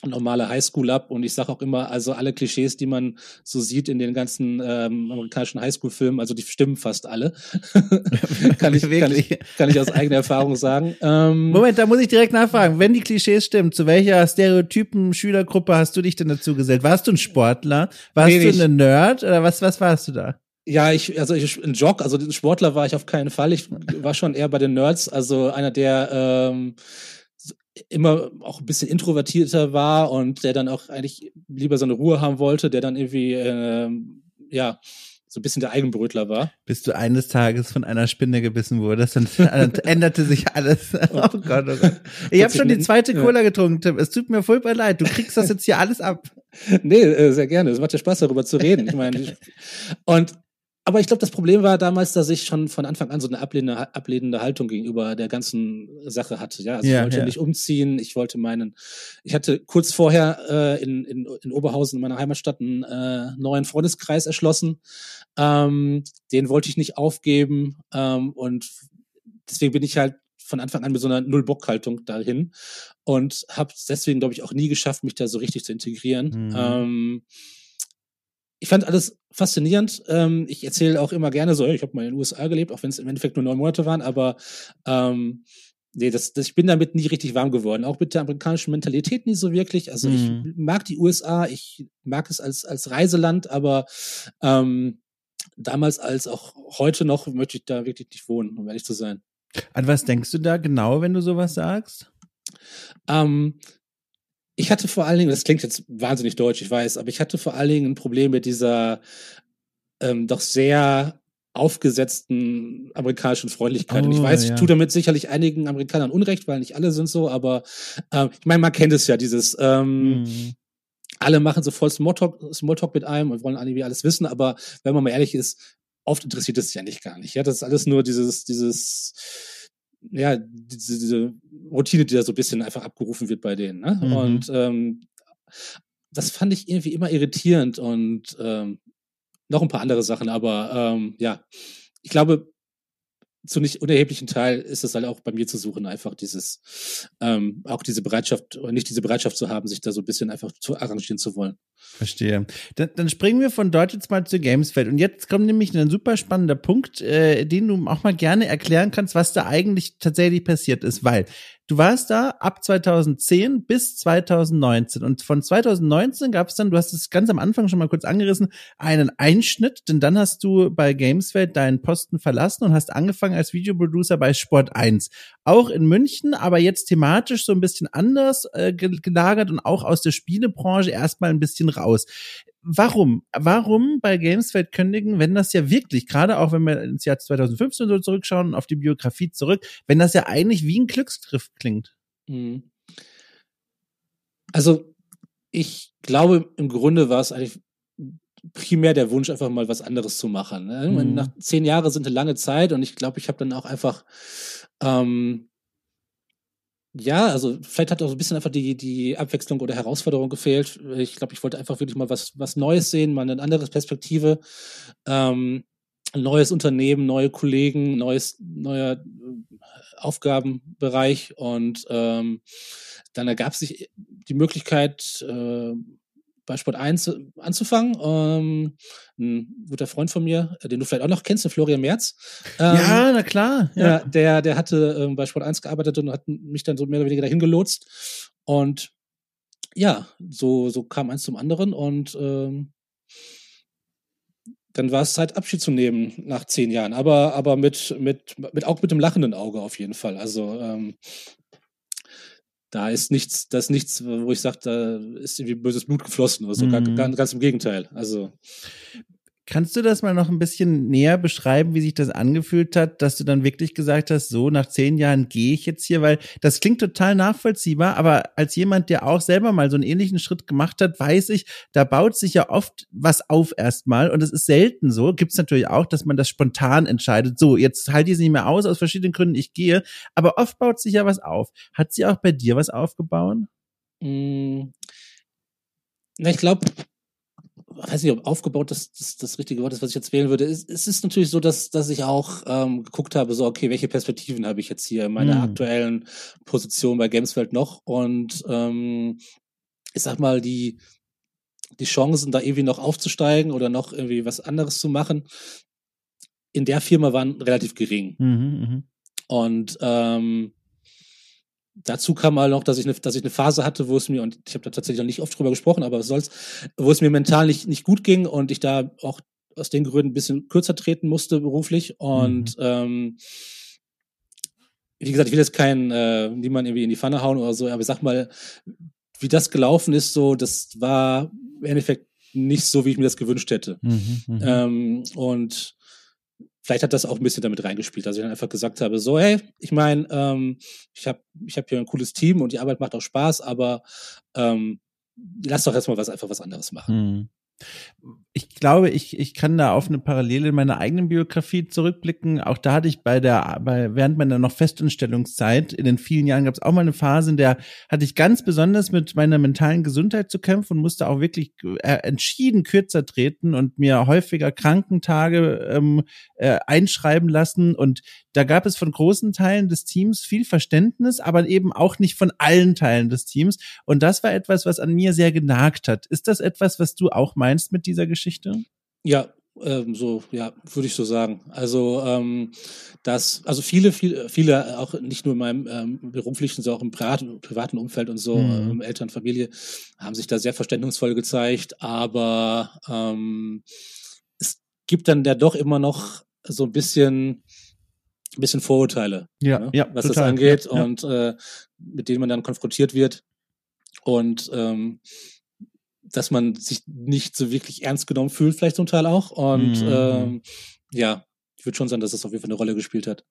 normale Highschool ab und ich sage auch immer, also alle Klischees, die man so sieht in den ganzen ähm, amerikanischen Highschool-Filmen, also die stimmen fast alle. kann, ich, kann, ich, kann ich aus eigener Erfahrung sagen. Ähm, Moment, da muss ich direkt nachfragen. Wenn die Klischees stimmen, zu welcher Stereotypen Schülergruppe hast du dich denn dazu gesellt? Warst du ein Sportler? Warst Nee, du ein Nerd? Oder was, was warst du da? Ja, ich, also ich, ein Jock, also ein Sportler war ich auf keinen Fall. Ich war schon eher bei den Nerds, also einer, der ähm, immer auch ein bisschen introvertierter war und der dann auch eigentlich lieber seine Ruhe haben wollte, der dann irgendwie, ähm, ja, so ein bisschen der Eigenbrötler war. Bis du eines Tages von einer Spinne gebissen wurdest dann änderte sich alles. Oh Gott, oh Gott. Ich habe schon die zweite Ja. Cola getrunken, Tim. Es tut mir furchtbar leid. Du kriegst das jetzt hier alles ab. Nee, äh, sehr gerne. Es macht ja Spaß, darüber zu reden. Ich meine, und aber ich glaube, das Problem war damals, dass ich schon von Anfang an so eine ablehnende, ablehnende Haltung gegenüber der ganzen Sache hatte. Ja, also Ja, ich wollte ja. nicht umziehen. Ich wollte meinen, ich hatte kurz vorher äh, in, in, in Oberhausen, in meiner Heimatstadt, einen äh, neuen Freundeskreis erschlossen. Ähm, den wollte ich nicht aufgeben. Ähm, und deswegen bin ich halt von Anfang an mit so einer Null-Bock-Haltung dahin und habe deswegen, glaube ich, auch nie geschafft, mich da so richtig zu integrieren. Mhm. Ähm, ich fand alles faszinierend. Ähm, ich erzähle auch immer gerne so, ich habe mal in den USA gelebt, auch wenn es im Endeffekt nur neun Monate waren, aber ähm, nee, das, das, ich bin damit nie richtig warm geworden. Auch mit der amerikanischen Mentalität nie so wirklich. Also Mhm. ich mag die USA, ich mag es als, als Reiseland, aber ähm, damals als auch heute noch möchte ich da wirklich nicht wohnen, um ehrlich zu sein. An was denkst du da genau, wenn du sowas sagst? Ähm, ich hatte vor allen Dingen, das klingt jetzt wahnsinnig deutsch, ich weiß, aber ich hatte vor allen Dingen ein Problem mit dieser ähm, doch sehr aufgesetzten amerikanischen Freundlichkeit. Und ich Oh, weiß, ja. ich tue damit sicherlich einigen Amerikanern Unrecht, weil nicht alle sind so, aber ähm, ich meine, man kennt es ja, dieses ähm, Mhm. alle machen so voll Smalltalk, Smalltalk mit einem und wollen irgendwie alles wissen, aber wenn man mal ehrlich ist, oft interessiert es sich ja nicht gar nicht. Ja, das ist alles nur dieses, dieses, ja, diese, diese Routine, die da so ein bisschen einfach abgerufen wird bei denen. Ne? Mhm. Und ähm, das fand ich irgendwie immer irritierend und ähm, noch ein paar andere Sachen, aber ähm, ja, ich glaube, zu nicht unerheblichen Teil ist es halt auch bei mir zu suchen, einfach dieses, ähm, auch diese Bereitschaft, oder nicht diese Bereitschaft zu haben, sich da so ein bisschen einfach zu arrangieren zu wollen. Verstehe. Dann, dann springen wir von Deutsch jetzt mal zur Gameswelt. Und jetzt kommt nämlich ein super spannender Punkt, äh, den du auch mal gerne erklären kannst, was da eigentlich tatsächlich passiert ist, weil du warst da ab 2010 bis 2019 und von 2019 gab es dann, du hast es ganz am Anfang schon mal kurz angerissen, einen Einschnitt, denn dann hast du bei Gameswelt deinen Posten verlassen und hast angefangen als Videoproducer bei Sport 1. Auch in München, aber jetzt thematisch so ein bisschen anders äh, ge- gelagert und auch aus der Spielebranche erstmal ein bisschen raus. Warum? Warum bei Gamesfeld kündigen, wenn das ja wirklich, gerade auch wenn wir ins Jahr 2015 so zurückschauen, auf die Biografie zurück, wenn das ja eigentlich wie ein Glücksgriff klingt? Mhm. Also, ich glaube, im Grunde war es eigentlich primär der Wunsch, einfach mal was anderes zu machen. Ne? Mhm. Nach zehn Jahren sind eine lange Zeit und ich glaube, ich habe dann auch einfach, ähm, ja, also vielleicht hat auch so ein bisschen einfach die, die Abwechslung oder Herausforderung gefehlt. Ich glaube, ich wollte einfach wirklich mal was, was Neues sehen, mal eine andere Perspektive. Ähm, neues Unternehmen, neue Kollegen, neues, neuer äh, Aufgabenbereich und ähm, dann ergab sich die Möglichkeit, äh, bei Sport 1 anzufangen. Ähm, ein guter Freund von mir, den du vielleicht auch noch kennst, der Florian Merz. Ähm, ja, na klar. Ja. ja. der, der hatte ähm, bei Sport 1 gearbeitet und hat mich dann so mehr oder weniger dahin gelotst. Und ja, so, so kam eins zum anderen und ähm, dann war es Zeit, Abschied zu nehmen nach zehn Jahren. Aber, aber mit, mit, mit auch mit dem lachenden Auge auf jeden Fall. Also ähm, da ist nichts, da ist nichts, wo ich sage, da ist irgendwie böses Blut geflossen oder so. Mhm. Ganz, ganz im Gegenteil. Also Kannst du das mal noch ein bisschen näher beschreiben, wie sich das angefühlt hat, dass du dann wirklich gesagt hast, so nach zehn Jahren gehe ich jetzt hier, weil das klingt total nachvollziehbar, aber als jemand, der auch selber mal so einen ähnlichen Schritt gemacht hat, weiß ich, da baut sich ja oft was auf erstmal und es ist selten so. Gibt es natürlich auch, dass man das spontan entscheidet. So, jetzt halte ich es nicht mehr aus, aus verschiedenen Gründen, ich gehe, aber oft baut sich ja was auf. Hat sie auch bei dir was aufgebaut? Mm. Na, ich glaube, weiß nicht, ob aufgebaut das, das das richtige Wort ist, was ich jetzt wählen würde. Es, es ist natürlich so, dass, dass ich auch ähm, geguckt habe, so, okay, welche Perspektiven habe ich jetzt hier in meiner mhm. aktuellen Position bei Gameswelt noch? Und ähm, ich sag mal, die, die Chancen, da irgendwie noch aufzusteigen oder noch irgendwie was anderes zu machen, in der Firma waren relativ gering. Mhm, mh. Und ähm, dazu kam mal noch, dass ich, eine, dass ich eine Phase hatte, wo es mir, und ich habe da tatsächlich noch nicht oft drüber gesprochen, aber was soll's, wo es mir mental nicht, nicht gut ging und ich da auch aus den Gründen ein bisschen kürzer treten musste beruflich. Und mhm. ähm, wie gesagt, ich will jetzt keinen, äh, niemand irgendwie in die Pfanne hauen oder so, aber ich sag mal, wie das gelaufen ist, so, das war im Endeffekt nicht so, wie ich mir das gewünscht hätte. Mhm, mhm. ähm, und vielleicht hat das auch ein bisschen damit reingespielt, dass ich dann einfach gesagt habe, so, hey, ich meine, ähm, ich habe ich hab hier ein cooles Team und die Arbeit macht auch Spaß, aber ähm, lass doch erstmal was einfach was anderes machen. Mhm ich glaube, ich, ich kann da auf eine Parallele in meiner eigenen Biografie zurückblicken. Auch da hatte ich bei der, bei, während meiner noch Festanstellungszeit, in den vielen Jahren gab es auch mal eine Phase, in der hatte ich ganz besonders mit meiner mentalen Gesundheit zu kämpfen und musste auch wirklich äh, entschieden kürzer treten und mir häufiger Krankentage ähm, äh, einschreiben lassen. Und da gab es von großen Teilen des Teams viel Verständnis, aber eben auch nicht von allen Teilen des Teams. Und das war etwas, was an mir sehr genagt hat. Ist das etwas, was du auch meinst mit dieser Geschichte? Ja, ähm, so, ja, würde ich so sagen. Also, ähm, dass, also viele, viele, viele, auch nicht nur in meinem ähm, beruflichen, sondern auch im privaten, privaten Umfeld und so, mhm. ähm, Eltern, Familie, haben sich da sehr verständnisvoll gezeigt, aber ähm, es gibt dann ja doch immer noch so ein bisschen, ein bisschen Vorurteile, ja, ne, ja, was total. das angeht ja, ja. und äh, mit denen man dann konfrontiert wird. Und ähm, dass man sich nicht so wirklich ernst genommen fühlt, vielleicht zum Teil auch. Und mhm. ähm, ja, ich würde schon sagen, dass das auf jeden Fall eine Rolle gespielt hat.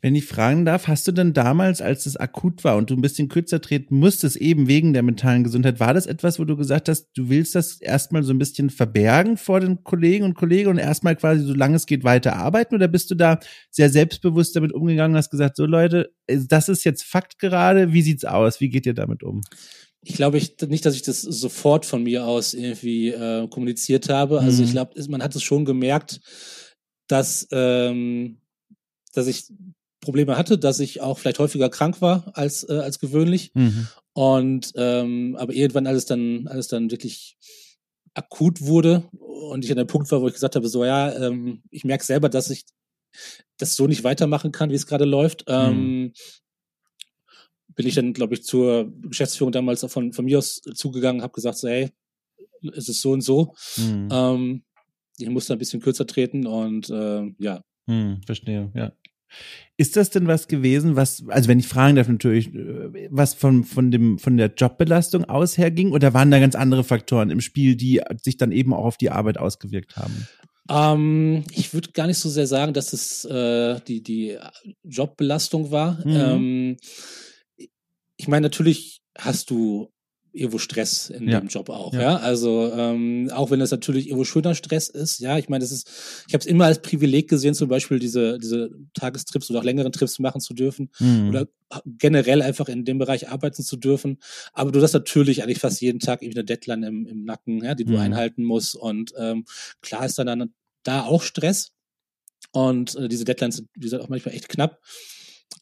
Wenn ich fragen darf, hast du denn damals, als es akut war und du ein bisschen kürzer treten musstest, eben wegen der mentalen Gesundheit, war das etwas, wo du gesagt hast, du willst das erstmal so ein bisschen verbergen vor den Kollegen und Kollegen und erstmal quasi, solange es geht, weiter arbeiten? Oder bist du da sehr selbstbewusst damit umgegangen und hast gesagt, so Leute, das ist jetzt Fakt gerade, wie sieht's aus? Wie geht ihr damit um? Ich glaube ich, nicht, dass ich das sofort von mir aus irgendwie äh, kommuniziert habe. Also mhm. ich glaube, man hat es schon gemerkt, dass, ähm, dass ich Probleme hatte, dass ich auch vielleicht häufiger krank war als, äh, als gewöhnlich. Mhm. Und ähm, aber irgendwann alles dann, alles dann wirklich akut wurde und ich an der Punkt war, wo ich gesagt habe, so ja, ähm, ich merke selber, dass ich das so nicht weitermachen kann, wie es gerade läuft. Mhm. Ähm, bin ich dann, glaube ich, zur Geschäftsführung damals von, von mir aus zugegangen, habe gesagt, so, hey, es ist so und so. Mhm. Ähm, ich muss da ein bisschen kürzer treten und äh, ja. Mhm, verstehe, ja. Ist das denn was gewesen, was, also wenn ich fragen darf natürlich, was von, von dem, von der Jobbelastung aus herging oder waren da ganz andere Faktoren im Spiel, die sich dann eben auch auf die Arbeit ausgewirkt haben? Ähm, ich würde gar nicht so sehr sagen, dass es äh, die, die Jobbelastung war. Mhm. Ähm, ich meine, natürlich hast du irgendwo Stress in ja. dem Job auch, ja. ja? Also ähm, auch wenn das natürlich irgendwo schöner Stress ist, ja, ich meine, das ist, ich habe es immer als Privileg gesehen, zum Beispiel diese diese Tagestrips oder auch längeren Trips machen zu dürfen mhm. oder generell einfach in dem Bereich arbeiten zu dürfen. Aber du hast natürlich eigentlich fast jeden Tag irgendwie eine Deadline im, im Nacken, ja, die du mhm. einhalten musst. Und ähm, klar ist dann, dann da auch Stress. Und äh, diese Deadlines sind, wie gesagt, auch manchmal echt knapp.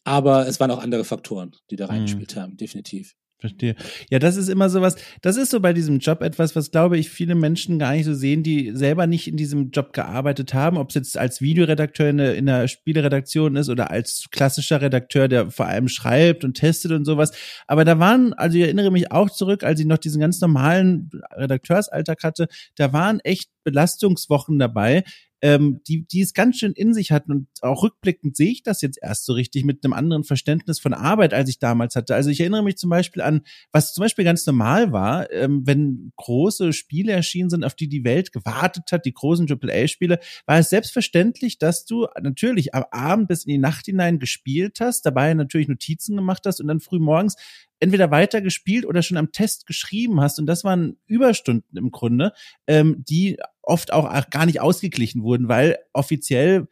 Aber es waren auch andere Faktoren, die da reingespielt mhm. haben, definitiv. Verstehe. Ja, das ist immer sowas, das ist so bei diesem Job etwas, was glaube ich viele Menschen gar nicht so sehen, die selber nicht in diesem Job gearbeitet haben, ob es jetzt als Videoredakteur in der, in der Spieleredaktion ist oder als klassischer Redakteur, der vor allem schreibt und testet und sowas. Aber da waren, also ich erinnere mich auch zurück, als ich noch diesen ganz normalen Redakteursalltag hatte, da waren echt Belastungswochen dabei, ähm, die, die es ganz schön in sich hatten. Und auch rückblickend sehe ich das jetzt erst so richtig mit einem anderen Verständnis von Arbeit, als ich damals hatte. Also ich erinnere mich zum Beispiel an, was zum Beispiel ganz normal war, ähm, wenn große Spiele erschienen sind, auf die die Welt gewartet hat, die großen AAA-Spiele, war es selbstverständlich, dass du natürlich am Abend bis in die Nacht hinein gespielt hast, dabei natürlich Notizen gemacht hast und dann früh morgens entweder weiter gespielt oder schon am Test geschrieben hast. Und das waren Überstunden im Grunde, ähm, die oft auch gar nicht ausgeglichen wurden, weil offiziell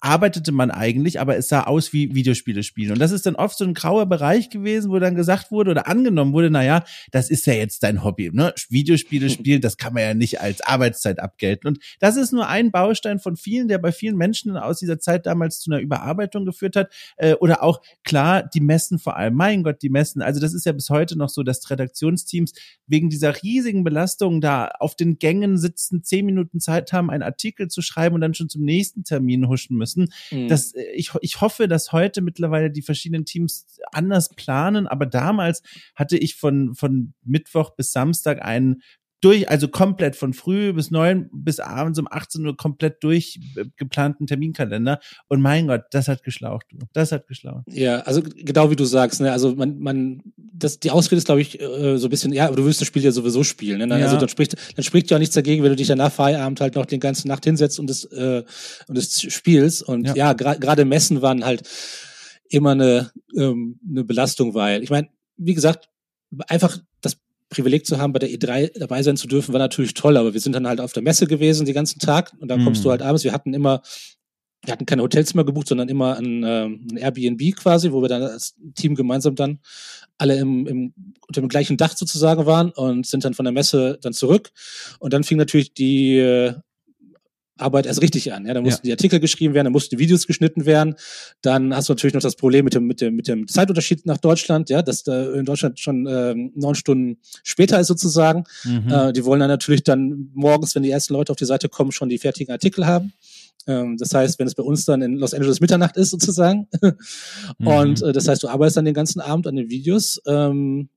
arbeitete man eigentlich, aber es sah aus wie Videospiele spielen. Und das ist dann oft so ein grauer Bereich gewesen, wo dann gesagt wurde oder angenommen wurde, na ja, das ist ja jetzt dein Hobby, ne? Videospiele spielen, das kann man ja nicht als Arbeitszeit abgelten. Und das ist nur ein Baustein von vielen, der bei vielen Menschen aus dieser Zeit damals zu einer Überarbeitung geführt hat. Äh, oder auch klar, die Messen vor allem. Mein Gott, die Messen. Also das ist ja bis heute noch so, dass Redaktionsteams wegen dieser riesigen Belastung da auf den Gängen sitzen, zehn Minuten Zeit haben, einen Artikel zu schreiben und dann schon zum nächsten Termin huschen müssen müssen. Mhm. Das, äh, ich, ich hoffe, dass heute mittlerweile die verschiedenen Teams anders planen, aber damals hatte ich von, von Mittwoch bis Samstag einen durch, also komplett von früh bis neun bis abends um 18 Uhr komplett durchgeplanten Terminkalender. Und mein Gott, das hat geschlaucht. Das hat geschlaucht. Ja, also genau wie du sagst, ne, also man, man, das, die Ausrede ist, glaube ich, äh, so ein bisschen, ja, aber du willst das Spiel ja sowieso spielen. Ne? Also ja. Also dann spricht, dann spricht ja auch nichts dagegen, wenn du dich danach Feierabend halt noch den ganzen Nacht hinsetzt und das, äh, und das spielst. Und ja, ja gerade gra Messen waren halt immer eine, ähm, eine Belastung, weil, ich meine, wie gesagt, einfach das Privileg zu haben, bei der E3 dabei sein zu dürfen, war natürlich toll, aber wir sind dann halt auf der Messe gewesen den ganzen Tag und dann kommst du mhm. halt abends. Wir hatten immer, wir hatten keine Hotelzimmer gebucht, sondern immer ein, ähm, ein Airbnb quasi, wo wir dann als Team gemeinsam dann alle im, im, unter dem gleichen Dach sozusagen waren und sind dann von der Messe dann zurück. Und dann fing natürlich die äh, Arbeit erst richtig an. Ja, dann mussten ja. die Artikel geschrieben werden, dann mussten die Videos geschnitten werden. Dann hast du natürlich noch das Problem mit dem mit dem mit dem Zeitunterschied nach Deutschland, ja, dass da in Deutschland schon äh, neun Stunden später ist sozusagen. Mhm. Äh, die wollen dann natürlich dann morgens, wenn die ersten Leute auf die Seite kommen, schon die fertigen Artikel haben. Ähm, das heißt, wenn es bei uns dann in Los Angeles Mitternacht ist sozusagen. mhm. Und äh, das heißt, du arbeitest dann den ganzen Abend an den Videos. Ähm,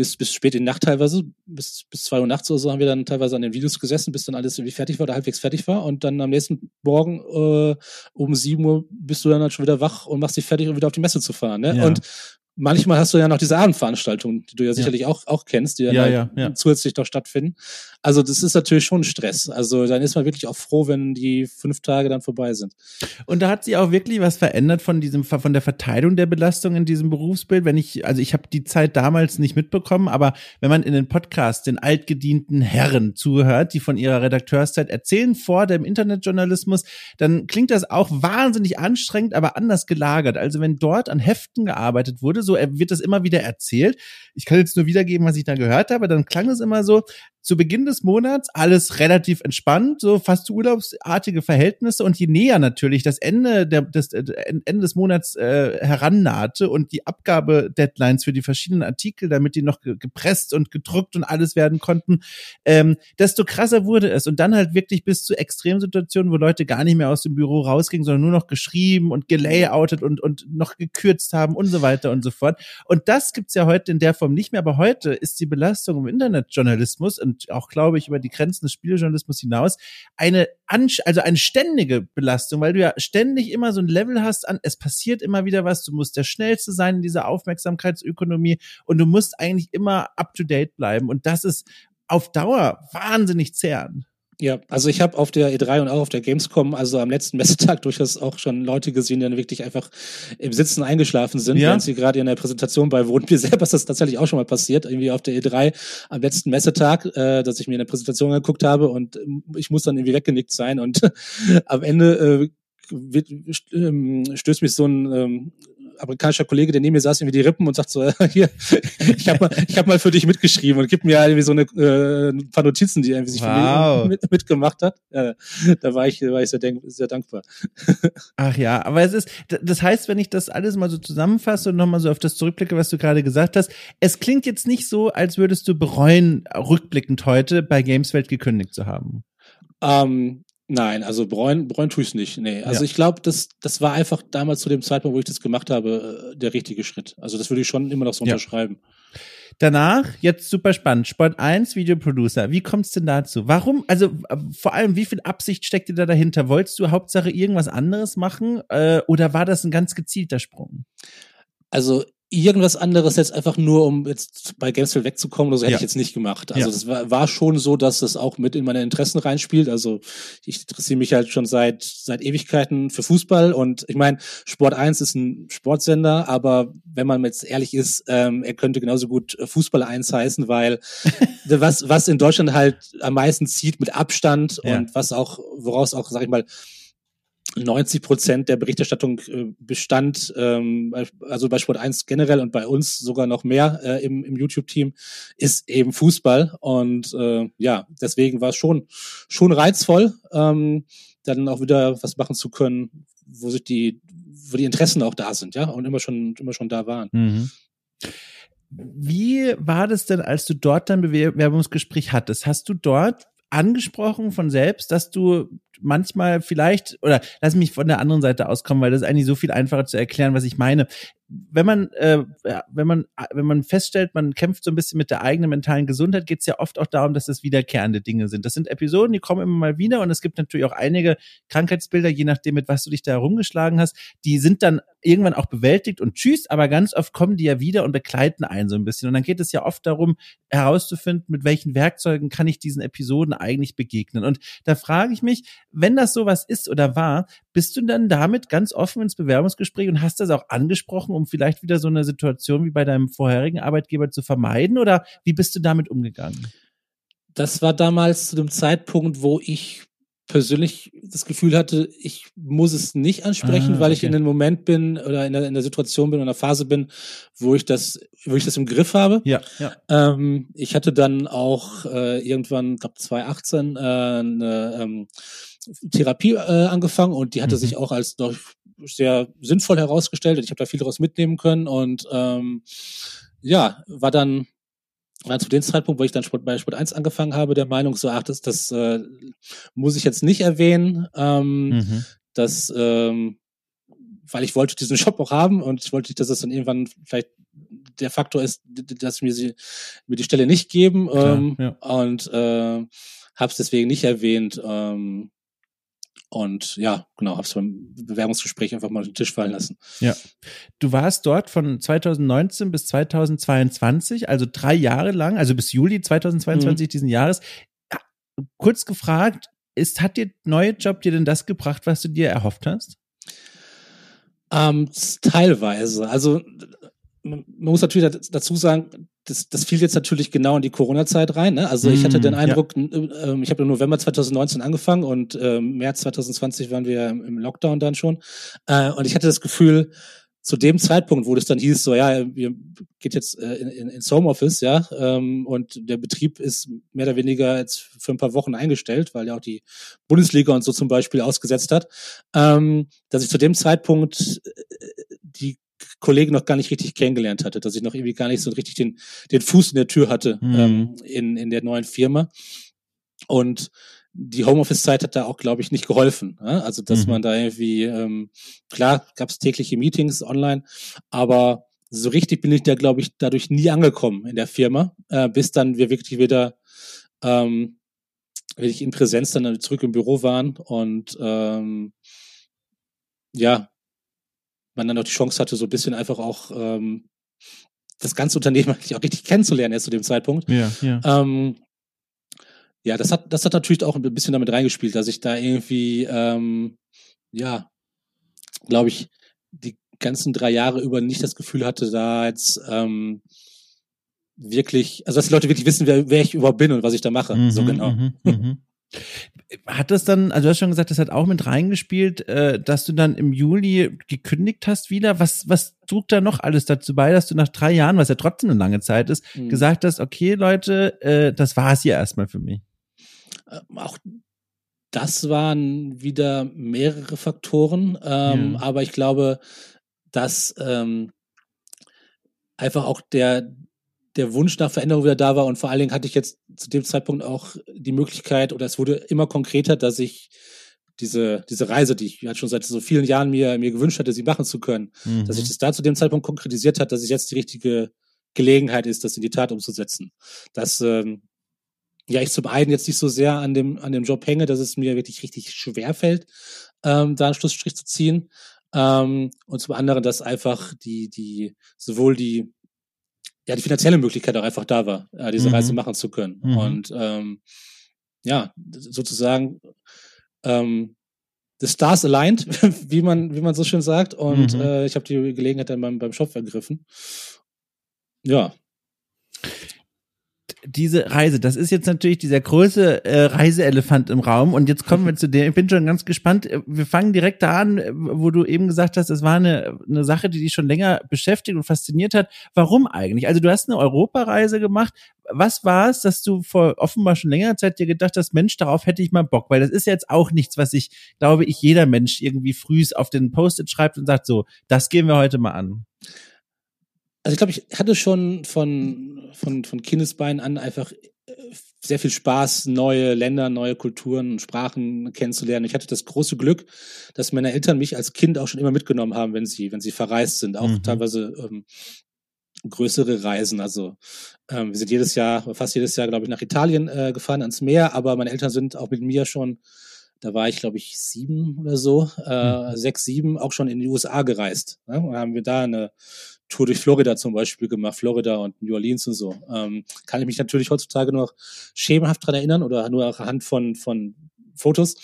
bis, bis spät in die Nacht teilweise, bis, bis zwei Uhr nachts oder so haben wir dann teilweise an den Videos gesessen, bis dann alles irgendwie fertig war oder halbwegs fertig war. Und dann am nächsten Morgen äh, um sieben Uhr bist du dann halt schon wieder wach und machst dich fertig, um wieder auf die Messe zu fahren. Ne? Ja. Und manchmal hast du ja noch diese Abendveranstaltungen, die du ja sicherlich ja. Auch, auch kennst, die ja, ja, ja, zusätzlich noch stattfinden. Also das ist natürlich schon Stress. Also dann ist man wirklich auch froh, wenn die fünf Tage dann vorbei sind. Und da hat sich auch wirklich was verändert von diesem von der Verteilung der Belastung in diesem Berufsbild. Wenn ich, also ich habe die Zeit damals nicht mitbekommen, aber wenn man in den Podcast den altgedienten Herren zuhört, die von ihrer Redakteurszeit erzählen vor dem Internetjournalismus, dann klingt das auch wahnsinnig anstrengend, aber anders gelagert. Also wenn dort an Heften gearbeitet wurde, so wird das immer wieder erzählt. Ich kann jetzt nur wiedergeben, was ich da gehört habe, dann klang es immer so, zu Beginn des Monats alles relativ entspannt, so fast urlaubsartige Verhältnisse. Und je näher natürlich das Ende der, des, äh, Ende des Monats äh, herannahte und die Abgabe-Deadlines für die verschiedenen Artikel, damit die noch gepresst und gedruckt und alles werden konnten, ähm, desto krasser wurde es. Und dann halt wirklich bis zu Extremsituationen, wo Leute gar nicht mehr aus dem Büro rausgingen, sondern nur noch geschrieben und gelayoutet und, und noch gekürzt haben und so weiter und so fort. Und das gibt's ja heute in der Form nicht mehr, aber heute ist die Belastung im Internetjournalismus und auch, glaube ich, über die Grenzen des Spieljournalismus hinaus eine, also eine ständige Belastung, weil du ja ständig immer so ein Level hast an, es passiert immer wieder was, du musst der Schnellste sein in dieser Aufmerksamkeitsökonomie und du musst eigentlich immer up to date bleiben. Und das ist auf Dauer wahnsinnig zehrend. Ja, also ich habe auf der E3 und auch auf der Gamescom, also am letzten Messetag durchaus auch schon Leute gesehen, die dann wirklich einfach im Sitzen eingeschlafen sind, ja. während sie gerade in der Präsentation bei wohnen. Mir selber ist das tatsächlich auch schon mal passiert, irgendwie auf der E3 am letzten Messetag, äh, dass ich mir eine Präsentation angeguckt habe und ähm, ich muss dann irgendwie weggenickt sein und am Ende äh, wird, ähm, stößt mich so ein ähm, amerikanischer Kollege, der neben mir saß, irgendwie die Rippen und sagt so, hier, ich habe mal, ich hab mal für dich mitgeschrieben und gibt mir irgendwie so eine äh, ein paar Notizen, die er irgendwie sich wow. mit, mitgemacht hat. Ja, da war ich, war ich sehr, denk, sehr dankbar. Ach ja, aber es ist, das heißt, wenn ich das alles mal so zusammenfasse und nochmal so auf das zurückblicke, was du gerade gesagt hast, es klingt jetzt nicht so, als würdest du bereuen, rückblickend heute bei Gameswelt gekündigt zu haben. Ähm, Nein, also bereuen, bereuen tue ich nicht. Nee. Also ja. ich glaube, das, das war einfach damals zu dem Zeitpunkt, wo ich das gemacht habe, äh, der richtige Schritt. Also das würde ich schon immer noch so ja. unterschreiben. Danach, jetzt super spannend, Sport 1, Videoproducer. Wie kommt's denn dazu? Warum, also vor allem, wie viel Absicht steckt dir da dahinter? Wolltest du Hauptsache irgendwas anderes machen äh, oder war das ein ganz gezielter Sprung? Also irgendwas anderes jetzt einfach nur, um jetzt bei Gamesville wegzukommen oder so, hätte ja. ich jetzt nicht gemacht. Also ja. das war, war schon so, dass das auch mit in meine Interessen reinspielt. Also ich interessiere mich halt schon seit seit Ewigkeiten für Fußball und ich meine, Sport 1 ist ein Sportsender, aber wenn man jetzt ehrlich ist, ähm, er könnte genauso gut Fußball 1 heißen, weil was, was in Deutschland halt am meisten zieht mit Abstand ja. und was auch, woraus auch, sag ich mal, 90 Prozent der Berichterstattung äh, bestand, ähm, also bei Sport 1 generell und bei uns sogar noch mehr äh, im, im YouTube-Team, ist eben Fußball. Und äh, ja, deswegen war es schon, schon reizvoll, ähm, dann auch wieder was machen zu können, wo sich die, wo die Interessen auch da sind, ja, und immer schon, immer schon da waren. Mhm. Wie war das denn, als du dort dein Bewerbungsgespräch hattest? Hast du dort angesprochen von selbst, dass du manchmal vielleicht, oder lass mich von der anderen Seite auskommen, weil das ist eigentlich so viel einfacher zu erklären, was ich meine wenn man, äh, wenn man, wenn man feststellt, man kämpft so ein bisschen mit der eigenen mentalen Gesundheit, geht es ja oft auch darum, dass es wiederkehrende Dinge sind. Das sind Episoden, die kommen immer mal wieder und es gibt natürlich auch einige Krankheitsbilder, je nachdem, mit was du dich da herumgeschlagen hast, die sind dann irgendwann auch bewältigt und tschüss, aber ganz oft kommen die ja wieder und begleiten einen so ein bisschen. Und dann geht es ja oft darum, herauszufinden, mit welchen Werkzeugen kann ich diesen Episoden eigentlich begegnen. Und da frage ich mich, wenn das sowas ist oder war, bist du dann damit ganz offen ins Bewerbungsgespräch und hast das auch angesprochen, um vielleicht wieder so eine Situation wie bei deinem vorherigen Arbeitgeber zu vermeiden? Oder wie bist du damit umgegangen? Das war damals zu dem Zeitpunkt, wo ich persönlich das Gefühl hatte, ich muss es nicht ansprechen, ah, weil ich in einem Moment bin oder in der, in der Situation bin, in der Phase bin, wo ich das, wo ich das im Griff habe. Ja, ja. Ähm, ich hatte dann auch äh, irgendwann, glaube 2018, äh, eine ähm, Therapie äh, angefangen und die hatte mhm. sich auch als doch sehr sinnvoll herausgestellt. Ich habe da viel daraus mitnehmen können und ähm, ja, war dann war zu dem Zeitpunkt, wo ich dann Sport, bei Sport 1 angefangen habe, der Meinung, so, ach, das, das äh, muss ich jetzt nicht erwähnen, ähm, mhm. dass, ähm, weil ich wollte diesen Shop auch haben und ich wollte nicht, dass das dann irgendwann vielleicht der Faktor ist, dass mir sie mir die Stelle nicht geben Klar, ähm, ja. und äh, habe es deswegen nicht erwähnt. Ähm, und ja, genau, habe es beim Bewerbungsgespräch einfach mal auf den Tisch fallen lassen. Ja. Du warst dort von 2019 bis 2022, also drei Jahre lang, also bis Juli 2022 mhm. diesen Jahres. Kurz gefragt, ist, hat dir neue Job dir denn das gebracht, was du dir erhofft hast? Ähm, teilweise. Also man muss natürlich dazu sagen, das, das fiel jetzt natürlich genau in die Corona-Zeit rein. Ne? Also ich hatte mm, den Eindruck, ja. äh, ich habe im November 2019 angefangen und äh, März 2020 waren wir im Lockdown dann schon. Äh, und ich hatte das Gefühl, zu dem Zeitpunkt, wo das dann hieß, so ja, wir geht jetzt äh, in, ins Homeoffice, ja, ähm, und der Betrieb ist mehr oder weniger jetzt für ein paar Wochen eingestellt, weil ja auch die Bundesliga und so zum Beispiel ausgesetzt hat, ähm, dass ich zu dem Zeitpunkt äh, die Kollegen noch gar nicht richtig kennengelernt hatte, dass ich noch irgendwie gar nicht so richtig den, den Fuß in der Tür hatte mhm. ähm, in, in der neuen Firma. Und die Homeoffice-Zeit hat da auch, glaube ich, nicht geholfen. Ja? Also, dass mhm. man da irgendwie, ähm, klar, gab es tägliche Meetings online, aber so richtig bin ich da, glaube ich, dadurch nie angekommen in der Firma, äh, bis dann wir wirklich wieder ähm, wirklich in Präsenz dann zurück im Büro waren und ähm, ja, man dann auch die Chance hatte, so ein bisschen einfach auch ähm, das ganze Unternehmen eigentlich auch richtig kennenzulernen erst zu dem Zeitpunkt. Ja, ja. Ähm, ja, das hat, das hat natürlich auch ein bisschen damit reingespielt, dass ich da irgendwie, ähm, ja, glaube ich, die ganzen drei Jahre über nicht das Gefühl hatte, da jetzt ähm, wirklich, also dass die Leute wirklich wissen, wer, wer ich überhaupt bin und was ich da mache. Mhm, so genau. Mhm, mhm. Hat das dann, also du hast schon gesagt, das hat auch mit reingespielt, äh, dass du dann im Juli gekündigt hast wieder. Was, was trug da noch alles dazu bei, dass du nach drei Jahren, was ja trotzdem eine lange Zeit ist, mhm. gesagt hast, okay, Leute, äh, das war es hier erstmal für mich? Ähm, auch das waren wieder mehrere Faktoren, ähm, ja. aber ich glaube, dass ähm, einfach auch der, der Wunsch nach Veränderung wieder da war und vor allen Dingen hatte ich jetzt zu dem Zeitpunkt auch die Möglichkeit oder es wurde immer konkreter, dass ich diese, diese Reise, die ich halt schon seit so vielen Jahren mir, mir gewünscht hatte, sie machen zu können, mhm. dass sich das da zu dem Zeitpunkt konkretisiert hat, dass es jetzt die richtige Gelegenheit ist, das in die Tat umzusetzen. Dass ähm, ja ich zum einen jetzt nicht so sehr an dem, an dem Job hänge, dass es mir wirklich richtig schwer fällt, ähm, da einen Schlussstrich zu ziehen. Ähm, und zum anderen, dass einfach die, die, sowohl die, ja, die finanzielle Möglichkeit auch einfach da war, äh, diese mhm. Reise machen zu können. Mhm. Und ähm, ja, sozusagen ähm, the stars aligned, wie man, wie man so schön sagt. Und mhm. äh, ich habe die Gelegenheit dann beim, beim Shop ergriffen. Ja diese Reise, das ist jetzt natürlich dieser große äh, Reiseelefant im Raum. Und jetzt kommen wir zu dem, ich bin schon ganz gespannt, wir fangen direkt da an, wo du eben gesagt hast, es war eine, eine Sache, die dich schon länger beschäftigt und fasziniert hat. Warum eigentlich? Also du hast eine Europareise gemacht, was war es, dass du vor offenbar schon längerer Zeit dir gedacht hast, Mensch, darauf hätte ich mal Bock, weil das ist jetzt auch nichts, was ich, glaube ich, jeder Mensch irgendwie frühs auf den Post-it schreibt und sagt so, das gehen wir heute mal an also ich glaube, ich hatte schon von, von, von Kindesbeinen an einfach äh, sehr viel Spaß, neue Länder, neue Kulturen und Sprachen kennenzulernen. Ich hatte das große Glück, dass meine Eltern mich als Kind auch schon immer mitgenommen haben, wenn sie, wenn sie verreist sind, auch mhm. teilweise ähm, größere Reisen. Also ähm, wir sind jedes Jahr, fast jedes Jahr, glaube ich, nach Italien äh, gefahren ans Meer, aber meine Eltern sind auch mit mir schon, da war ich, glaube ich, sieben oder so, äh, mhm. sechs, sieben, auch schon in die USA gereist. Ne? Und haben wir da eine Tour durch Florida zum Beispiel gemacht, Florida und New Orleans und so. Ähm, kann ich mich natürlich heutzutage noch schemenhaft dran erinnern oder nur anhand von, von Fotos.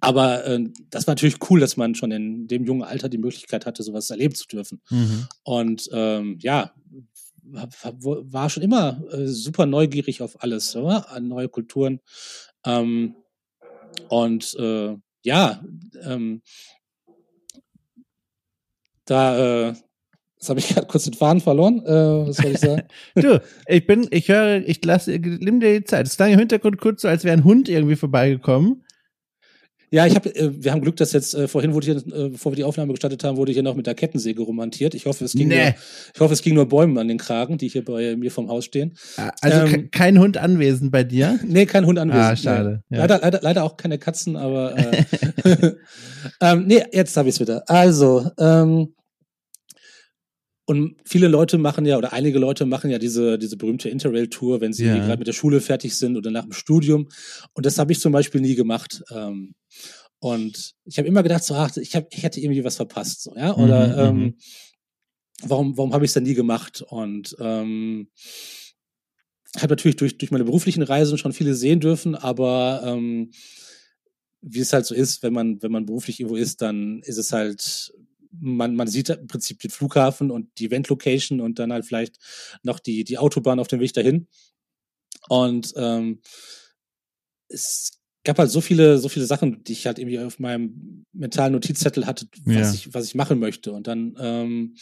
Aber äh, das war natürlich cool, dass man schon in dem jungen Alter die Möglichkeit hatte, sowas erleben zu dürfen. Mhm. Und ähm, ja, war schon immer äh, super neugierig auf alles, oder? an neue Kulturen. Ähm, und äh, ja, ähm, da, äh, Jetzt habe ich gerade kurz den Faden verloren. Äh, was soll ich sagen? du, ich bin, ich höre, ich lasse, nimm dir die Zeit. Es klang im Hintergrund kurz so, als wäre ein Hund irgendwie vorbeigekommen. Ja, ich habe, äh, wir haben Glück, dass jetzt äh, vorhin wurde hier, äh, bevor wir die Aufnahme gestartet haben, wurde hier noch mit der Kettensäge romantiert. Ich hoffe, es ging nee. nur, ich hoffe, es ging nur Bäumen an den Kragen, die hier bei mir vom Haus stehen. Ah, also ähm, kein Hund anwesend bei dir? nee, kein Hund anwesend. Ah, schade. Ja. Leider, leider, leider auch keine Katzen, aber äh, ähm, nee, jetzt habe ich es wieder. Also, ähm, und viele Leute machen ja, oder einige Leute machen ja diese, diese berühmte Interrail-Tour, wenn sie ja. gerade mit der Schule fertig sind oder nach dem Studium. Und das habe ich zum Beispiel nie gemacht. Ähm, und ich habe immer gedacht, so, ach, ich, hab, ich hätte irgendwie was verpasst. So, ja? Oder mhm, ähm, mhm. warum, warum habe ich es denn nie gemacht? Und ähm, habe natürlich durch, durch meine beruflichen Reisen schon viele sehen dürfen, aber ähm, wie es halt so ist, wenn man, wenn man beruflich irgendwo ist, dann ist es halt man, man sieht im Prinzip den Flughafen und die Event-Location und dann halt vielleicht noch die, die Autobahn auf dem Weg dahin. Und ähm, es gab halt so viele, so viele Sachen, die ich halt irgendwie auf meinem mentalen Notizzettel hatte, was, ja. ich, was ich machen möchte. Und dann ähm,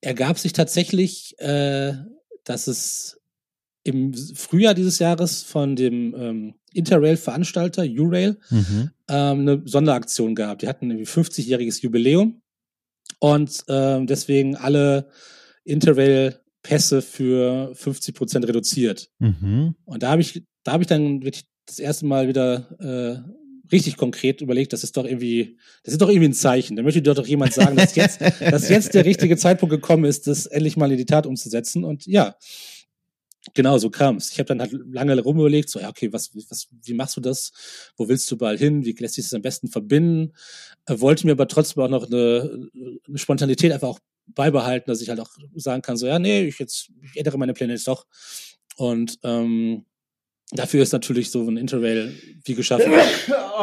ergab sich tatsächlich, äh, dass es im Frühjahr dieses Jahres von dem ähm, Interrail-Veranstalter Urail mhm. Ähm, eine Sonderaktion gab. Die hatten irgendwie 50-jähriges Jubiläum und ähm, deswegen alle Interrail-Pässe für 50 Prozent reduziert. Mhm. Und da habe ich, da habe ich dann wirklich das erste Mal wieder äh, richtig konkret überlegt, das ist doch irgendwie, das ist doch irgendwie ein Zeichen. Da möchte dir doch jemand sagen, dass jetzt, dass jetzt der richtige Zeitpunkt gekommen ist, das endlich mal in die Tat umzusetzen. Und ja, Genau, so kam es. Ich habe dann halt lange rumüberlegt, so, ja, okay, was, was, wie machst du das? Wo willst du bald hin? Wie lässt sich das am besten verbinden? Äh, wollte mir aber trotzdem auch noch eine, eine Spontanität einfach auch beibehalten, dass ich halt auch sagen kann, so, ja, nee, ich jetzt, ich ändere meine Pläne jetzt doch. Und ähm, Dafür ist natürlich so ein Interrail wie geschaffen.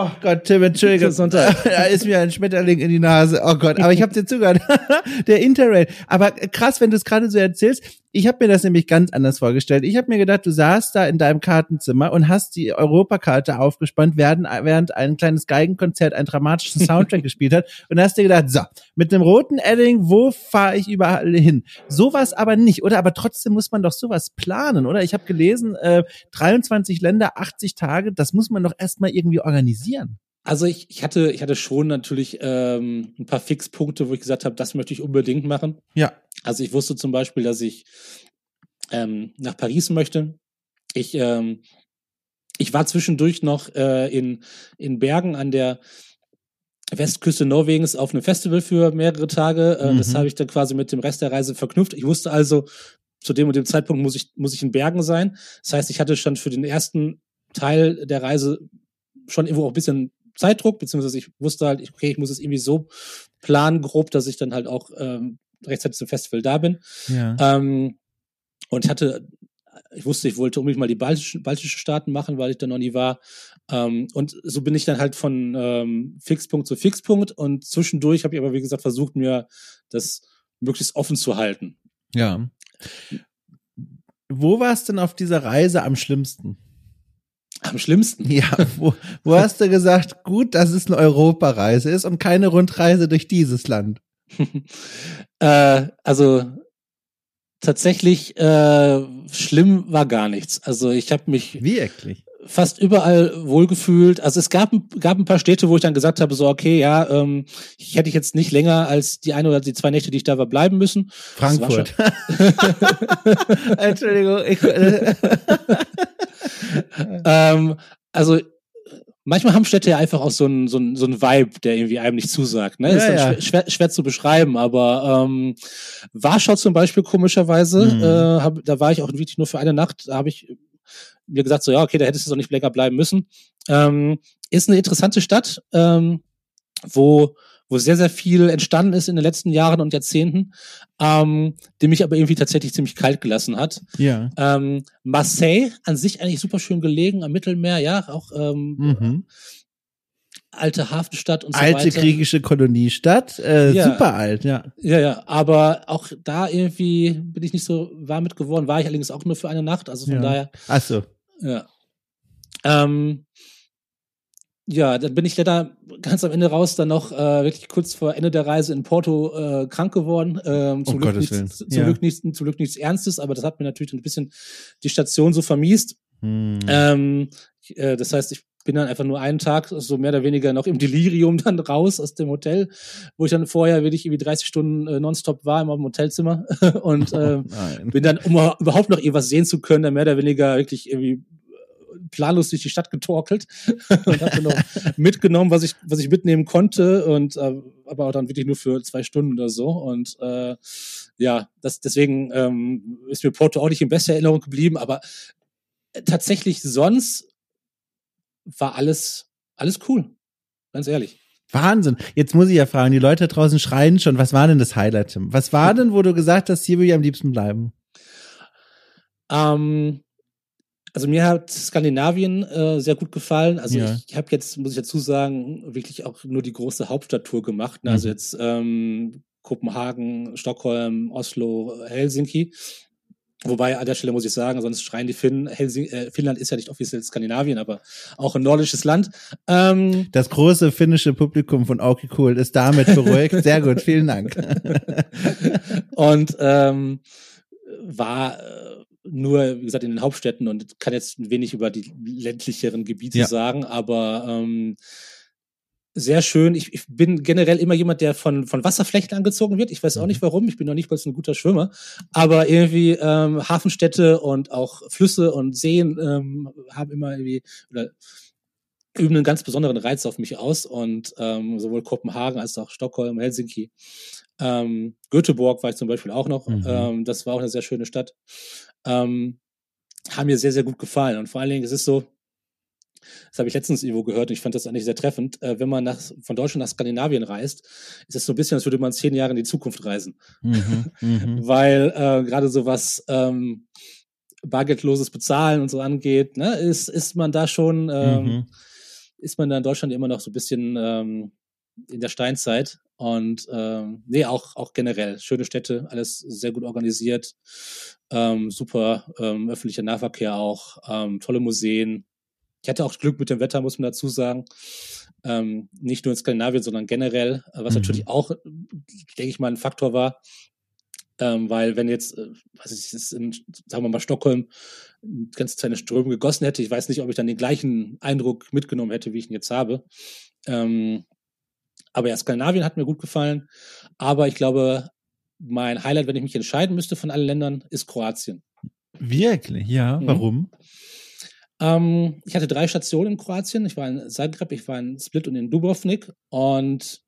Oh Gott, Tim, Entschuldigung. Da ist mir ein Schmetterling in die Nase. Oh Gott, aber ich habe dir zugehört. Der Interrail. Aber krass, wenn du es gerade so erzählst, Ich habe mir das nämlich ganz anders vorgestellt. Ich habe mir gedacht, du saßt da in deinem Kartenzimmer und hast die Europakarte aufgespannt, während, während ein kleines Geigenkonzert einen dramatischen Soundtrack gespielt hat und hast dir gedacht, so, mit dem roten Edding, wo fahre ich überall hin? Sowas aber nicht, oder? Aber trotzdem muss man doch sowas planen, oder? Ich habe gelesen, äh, 23 Länder, 80 Tage, das muss man doch erstmal irgendwie organisieren. Also ich, ich hatte, ich hatte schon natürlich ähm, ein paar Fixpunkte, wo ich gesagt habe, das möchte ich unbedingt machen. Ja. Also ich wusste zum Beispiel, dass ich ähm, nach Paris möchte. Ich, ähm, ich war zwischendurch noch äh, in, in Bergen an der Westküste Norwegens auf einem Festival für mehrere Tage. Äh, mhm. Das habe ich dann quasi mit dem Rest der Reise verknüpft. Ich wusste also, zu dem und dem Zeitpunkt muss ich, muss ich in Bergen sein. Das heißt, ich hatte schon für den ersten Teil der Reise schon irgendwo auch ein bisschen Zeitdruck, beziehungsweise ich wusste halt, okay, ich muss es irgendwie so planen, grob, dass ich dann halt auch ähm, rechtzeitig zum Festival da bin. Ja. Ähm, und ich hatte, ich wusste, ich wollte unbedingt mal die baltischen, baltischen Staaten machen, weil ich da noch nie war. Ähm, und so bin ich dann halt von ähm, Fixpunkt zu Fixpunkt und zwischendurch habe ich aber, wie gesagt, versucht, mir das möglichst offen zu halten. Ja. Wo war es denn auf dieser Reise am schlimmsten? Am schlimmsten. Ja, wo, wo hast du gesagt, gut, dass es eine Europareise ist und keine Rundreise durch dieses Land? äh, also tatsächlich äh, schlimm war gar nichts. Also ich habe mich wirklich fast überall wohlgefühlt. Also es gab, gab ein paar Städte, wo ich dann gesagt habe, so okay, ja, ähm, ich hätte jetzt nicht länger als die eine oder die zwei Nächte, die ich da war, bleiben müssen. Frankfurt. Entschuldigung. Ich, äh, ähm, also manchmal haben Städte ja einfach auch so ein so ein so ein Vibe, der irgendwie einem nicht zusagt. Ne? Ja, ist dann ja. schwer, schwer, schwer zu beschreiben, aber ähm, Warschau zum Beispiel komischerweise, Mhm. äh, hab, da war ich auch wirklich nur für eine Nacht. Da habe ich mir gesagt, so ja, okay, da hättest du doch nicht länger bleiben müssen. Ähm, ist eine interessante Stadt, ähm, wo wo sehr, sehr viel entstanden ist in den letzten Jahren und Jahrzehnten, ähm, die mich aber irgendwie tatsächlich ziemlich kalt gelassen hat. ja. Ähm, Marseille, an sich eigentlich super schön gelegen am Mittelmeer, ja, auch ähm, Mhm. Alte Hafenstadt und so Alte weiter. griechische Koloniestadt, äh, Ja. super alt, ja. Ja, ja, aber auch da irgendwie bin ich nicht so warm mit geworden. War ich allerdings auch nur für eine Nacht, also von Ja. daher, Ach so. ja. Ähm, ja, dann bin ich leider ganz am Ende raus, dann noch äh, wirklich kurz vor Ende der Reise in Porto äh, krank geworden. Ähm, zum, Um Glück nichts, zum, Ja. Glück nichts, zum Glück nichts Ernstes, aber das hat mir natürlich ein bisschen die Station so vermiest. Hm. Ähm, äh, das heißt, ich bin dann einfach nur einen Tag so mehr oder weniger noch im Delirium dann raus aus dem Hotel, wo ich dann vorher wirklich irgendwie 30 Stunden äh, nonstop war im Hotelzimmer und äh, Nein. bin dann, um überhaupt noch irgendwas sehen zu können, dann mehr oder weniger wirklich irgendwie planlos durch die Stadt getorkelt und hatte noch mitgenommen, was ich, was ich mitnehmen konnte und äh, aber auch dann wirklich nur für zwei Stunden oder so und äh, ja, das deswegen ähm, ist mir Porto auch nicht in bester Erinnerung geblieben, aber tatsächlich sonst war alles alles cool, ganz ehrlich. Wahnsinn. Jetzt muss ich ja fragen, die Leute draußen schreien schon, was war denn das Highlight, Tim? Was war denn, wo du gesagt hast, hier will ich am liebsten bleiben? Ähm, also mir hat Skandinavien äh, sehr gut gefallen. Also Ja. ich, ich habe jetzt, muss ich dazu sagen, wirklich auch nur die große Hauptstadttour gemacht. Ne? Also Mhm. jetzt ähm, Kopenhagen, Stockholm, Oslo, Helsinki. Wobei an der Stelle muss ich sagen, sonst schreien die Finnen, Helsing äh, Finnland ist ja nicht offiziell Skandinavien, aber auch ein nordisches Land. Ähm, Das große finnische Publikum von Aoki Cool ist damit beruhigt. Sehr gut, vielen Dank. und ähm, war äh, nur, wie gesagt, in den Hauptstädten und kann jetzt wenig über die ländlicheren Gebiete Ja. sagen, aber ähm, sehr schön. Ich, ich bin generell immer jemand, der von, von Wasserflächen angezogen wird. Ich weiß auch Mhm. nicht warum. Ich bin noch nicht mal so ein guter Schwimmer. Aber irgendwie ähm, Hafenstädte und auch Flüsse und Seen ähm, haben immer irgendwie oder üben einen ganz besonderen Reiz auf mich aus. Und ähm, sowohl Kopenhagen als auch Stockholm, Helsinki. Ähm, Göteborg war ich zum Beispiel auch noch. Mhm. Ähm, das war auch eine sehr schöne Stadt. Ähm, haben mir sehr, sehr gut gefallen. Und vor allen Dingen, es ist so, das habe ich letztens irgendwo gehört und ich fand das eigentlich sehr treffend. Äh, wenn man nach, von Deutschland nach Skandinavien reist, ist es so ein bisschen, als würde man zehn Jahre in die Zukunft reisen. Mhm, mhm. Weil äh, gerade so was ähm, bargeldloses Bezahlen und so angeht, ne, ist, ist man da schon, ähm, Mhm. ist man da in Deutschland immer noch so ein bisschen ähm, in der Steinzeit. Und ähm, nee, auch, auch generell schöne Städte, alles sehr gut organisiert, ähm, super ähm, öffentlicher Nahverkehr auch, ähm, tolle Museen. Ich hatte auch Glück mit dem Wetter, muss man dazu sagen. Ähm, nicht nur in Skandinavien, sondern generell, was mhm. natürlich auch, denke ich mal, ein Faktor war. Ähm, weil wenn jetzt, äh, weiß ich, es in, sagen wir mal, Stockholm ganz kleine Ströme gegossen hätte, ich weiß nicht, ob ich dann den gleichen Eindruck mitgenommen hätte, wie ich ihn jetzt habe. Ähm, aber ja, Skandinavien hat mir gut gefallen. Aber ich glaube, mein Highlight, wenn ich mich entscheiden müsste von allen Ländern, ist Kroatien. Wirklich? Ja, mhm. Ähm, ich hatte drei Stationen in Kroatien. Ich war in Zagreb, ich war in Split und in Dubrovnik. Und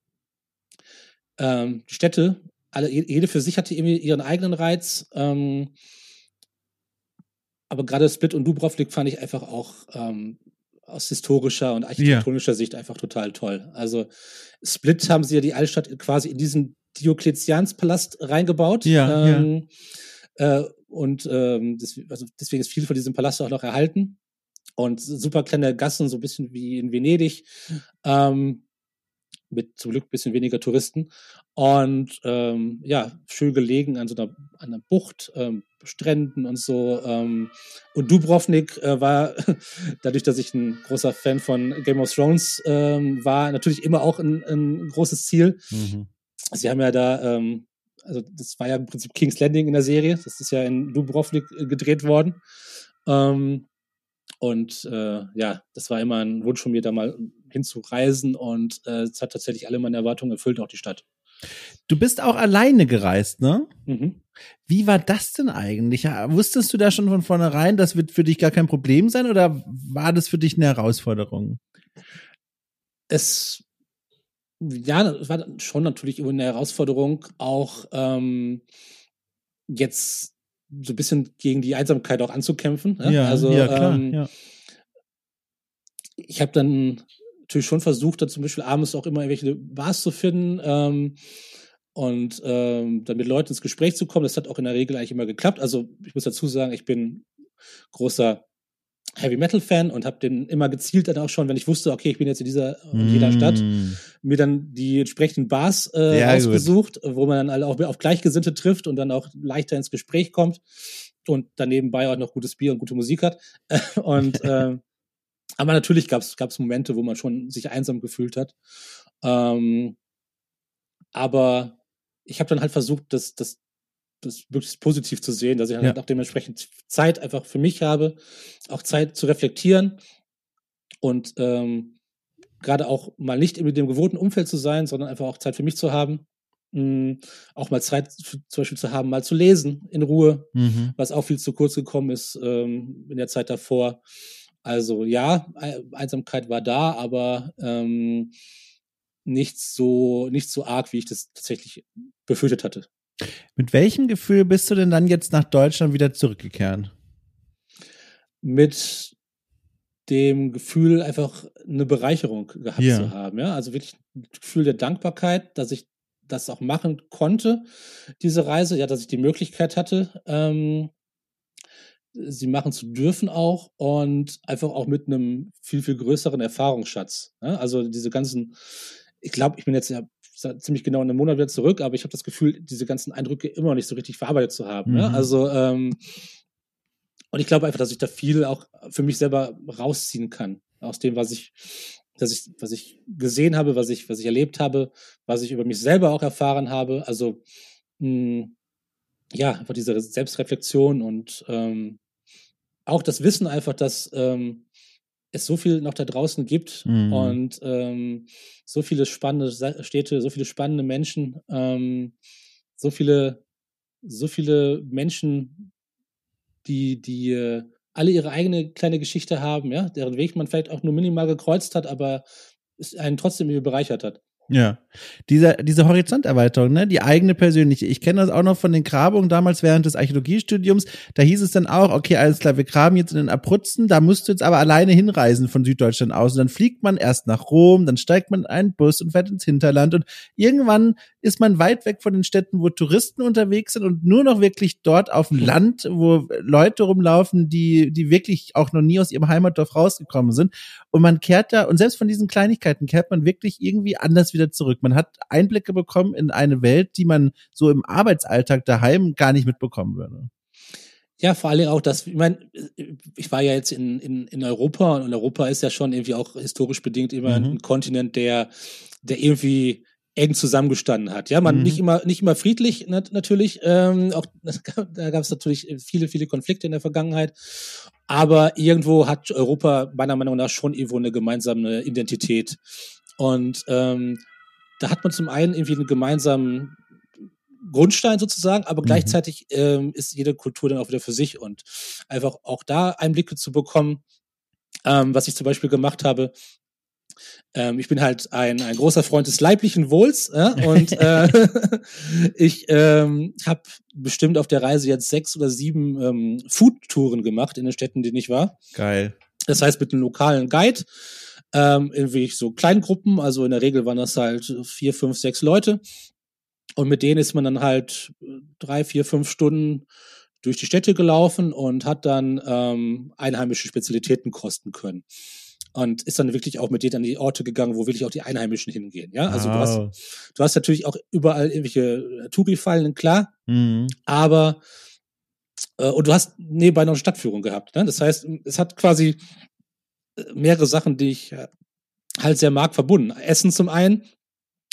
ähm, die Städte, alle, jede für sich hatte irgendwie ihren eigenen Reiz. Ähm, aber gerade Split und Dubrovnik fand ich einfach auch ähm, aus historischer und architektonischer ja. Sicht einfach total toll. Also Split haben sie ja die Altstadt quasi in diesen Diokletianspalast reingebaut. Ja, ähm, ja. Äh, und ähm, also deswegen ist viel von diesem Palast auch noch erhalten und super kleine Gassen, so ein bisschen wie in Venedig. Ähm, mit zum Glück ein bisschen weniger Touristen. Und ähm, ja, schön gelegen an so einer, an einer Bucht, ähm, Stränden und so. Ähm, und Dubrovnik äh, war, dadurch, dass ich ein großer Fan von Game of Thrones ähm, war, natürlich immer auch ein, ein großes Ziel. Mhm. Sie haben ja da, ähm, also das war ja im Prinzip King's Landing in der Serie. Das ist ja in Dubrovnik äh, gedreht worden. Ähm, und äh, ja, das war immer ein Wunsch von mir, da mal hinzureisen und äh, es hat tatsächlich alle meine Erwartungen erfüllt, auch die Stadt. Du bist auch alleine gereist, ne? Mhm. Wie war das denn eigentlich? Wusstest du da schon von vornherein, das wird für dich gar kein Problem sein oder war das für dich eine Herausforderung? Es, ja, es war schon natürlich eine Herausforderung, auch ähm, jetzt so ein bisschen gegen die Einsamkeit auch anzukämpfen. Ne? Ja, also, ja, klar, ähm, ja. Ich habe dann natürlich schon versucht, da zum Beispiel abends auch immer irgendwelche Bars zu finden ähm, und ähm, dann mit Leuten ins Gespräch zu kommen. Das hat auch in der Regel eigentlich immer geklappt. Also ich muss dazu sagen, ich bin großer Heavy Metal Fan und habe den immer gezielt dann auch schon, wenn ich wusste, okay, ich bin jetzt in dieser in jeder mm. Stadt, mir dann die entsprechenden Bars äh, ausgesucht, gut. wo man dann alle auch auf Gleichgesinnte trifft und dann auch leichter ins Gespräch kommt und dann nebenbei auch noch gutes Bier und gute Musik hat. und äh, aber natürlich gab es Momente, wo man schon sich einsam gefühlt hat. Ähm, aber ich habe dann halt versucht, das, das das möglichst positiv zu sehen, dass ich dann ja. auch dementsprechend Zeit einfach für mich habe, auch Zeit zu reflektieren und ähm, gerade auch mal nicht in dem gewohnten Umfeld zu sein, sondern einfach auch Zeit für mich zu haben. Mh, auch mal Zeit für, zum Beispiel zu haben, mal zu lesen in Ruhe, mhm. was auch viel zu kurz gekommen ist ähm, in der Zeit davor. Also ja, Einsamkeit war da, aber ähm, nicht so nicht so arg, wie ich das tatsächlich befürchtet hatte. Mit welchem Gefühl bist du denn dann jetzt nach Deutschland wieder zurückgekehrt? Mit dem Gefühl, einfach eine Bereicherung gehabt ja. zu haben. Ja, also wirklich ein Gefühl der Dankbarkeit, dass ich das auch machen konnte, diese Reise, ja, dass ich die Möglichkeit hatte, ähm, sie machen zu dürfen auch und einfach auch mit einem viel, viel größeren Erfahrungsschatz. Ja? Also diese ganzen, ich glaube, ich bin jetzt ja ziemlich genau in einem Monat wieder zurück, aber ich habe das Gefühl, diese ganzen Eindrücke immer noch nicht so richtig verarbeitet zu haben. Ne? Mhm. Ne? Also ähm, und ich glaube einfach, dass ich da viel auch für mich selber rausziehen kann aus dem, was ich, dass ich, was ich gesehen habe, was ich, was ich erlebt habe, was ich über mich selber auch erfahren habe. Also mh, hm, ja, einfach diese Selbstreflexion und ähm, auch das Wissen einfach, dass ähm, es so viel noch da draußen gibt mhm. und ähm, so viele spannende Städte, so viele spannende Menschen, ähm, so viele, so viele Menschen, die, die äh, alle ihre eigene kleine Geschichte haben, ja, deren Weg man vielleicht auch nur minimal gekreuzt hat, aber es einen trotzdem irgendwie bereichert hat. Ja, diese, diese Horizonterweiterung, ne, die eigene persönliche. Ich kenne das auch noch von den Grabungen damals während des Archäologiestudiums. Da hieß es dann auch, okay, alles klar, wir graben jetzt in den Abruzzen, da musst du jetzt aber alleine hinreisen von Süddeutschland aus. Und dann fliegt man erst nach Rom, dann steigt man in einen Bus und fährt ins Hinterland. Und irgendwann ist man weit weg von den Städten, wo Touristen unterwegs sind und nur noch wirklich dort auf dem Land, wo Leute rumlaufen, die, die wirklich auch noch nie aus ihrem Heimatdorf rausgekommen sind. Und man kehrt da, und selbst von diesen Kleinigkeiten kehrt man wirklich irgendwie anders wieder wieder zurück. Man hat Einblicke bekommen in eine Welt, die man so im Arbeitsalltag daheim gar nicht mitbekommen würde. Ja, vor allem auch das, ich meine, ich war ja jetzt in, in, in Europa und Europa ist ja schon irgendwie auch historisch bedingt immer mhm. ein Kontinent, der, der irgendwie eng zusammengestanden hat. Ja, man mhm. nicht immer nicht immer friedlich nat natürlich. Ähm, auch da gab es natürlich viele viele Konflikte in der Vergangenheit. Aber irgendwo hat Europa meiner Meinung nach schon irgendwo eine gemeinsame Identität. Und ähm, da hat man zum einen irgendwie einen gemeinsamen Grundstein sozusagen, aber mhm. gleichzeitig ähm, ist jede Kultur dann auch wieder für sich und einfach auch da Einblicke zu bekommen. Ähm, was ich zum Beispiel gemacht habe, ähm, ich bin halt ein, ein großer Freund des leiblichen Wohls ja? und äh, ich ähm, habe bestimmt auf der Reise jetzt sechs oder sieben ähm, Food-Touren gemacht in den Städten, in denen ich war. Geil. Das heißt mit einem lokalen Guide, ähm, irgendwie so Kleingruppen, also in der Regel waren das halt vier, fünf, sechs Leute. Und mit denen ist man dann halt drei, vier, fünf Stunden durch die Städte gelaufen und hat dann ähm, einheimische Spezialitäten kosten können und ist dann wirklich auch mit denen an die Orte gegangen, wo wirklich auch die Einheimischen hingehen. Ja, also oh. du, hast, du hast natürlich auch überall irgendwelche Touri-Fallen, klar, mhm. aber äh, und du hast nebenbei noch eine Stadtführung gehabt. Ne? Das heißt, es hat quasi äh, mehrere Sachen, die ich äh, halt sehr mag, verbunden. Essen zum einen,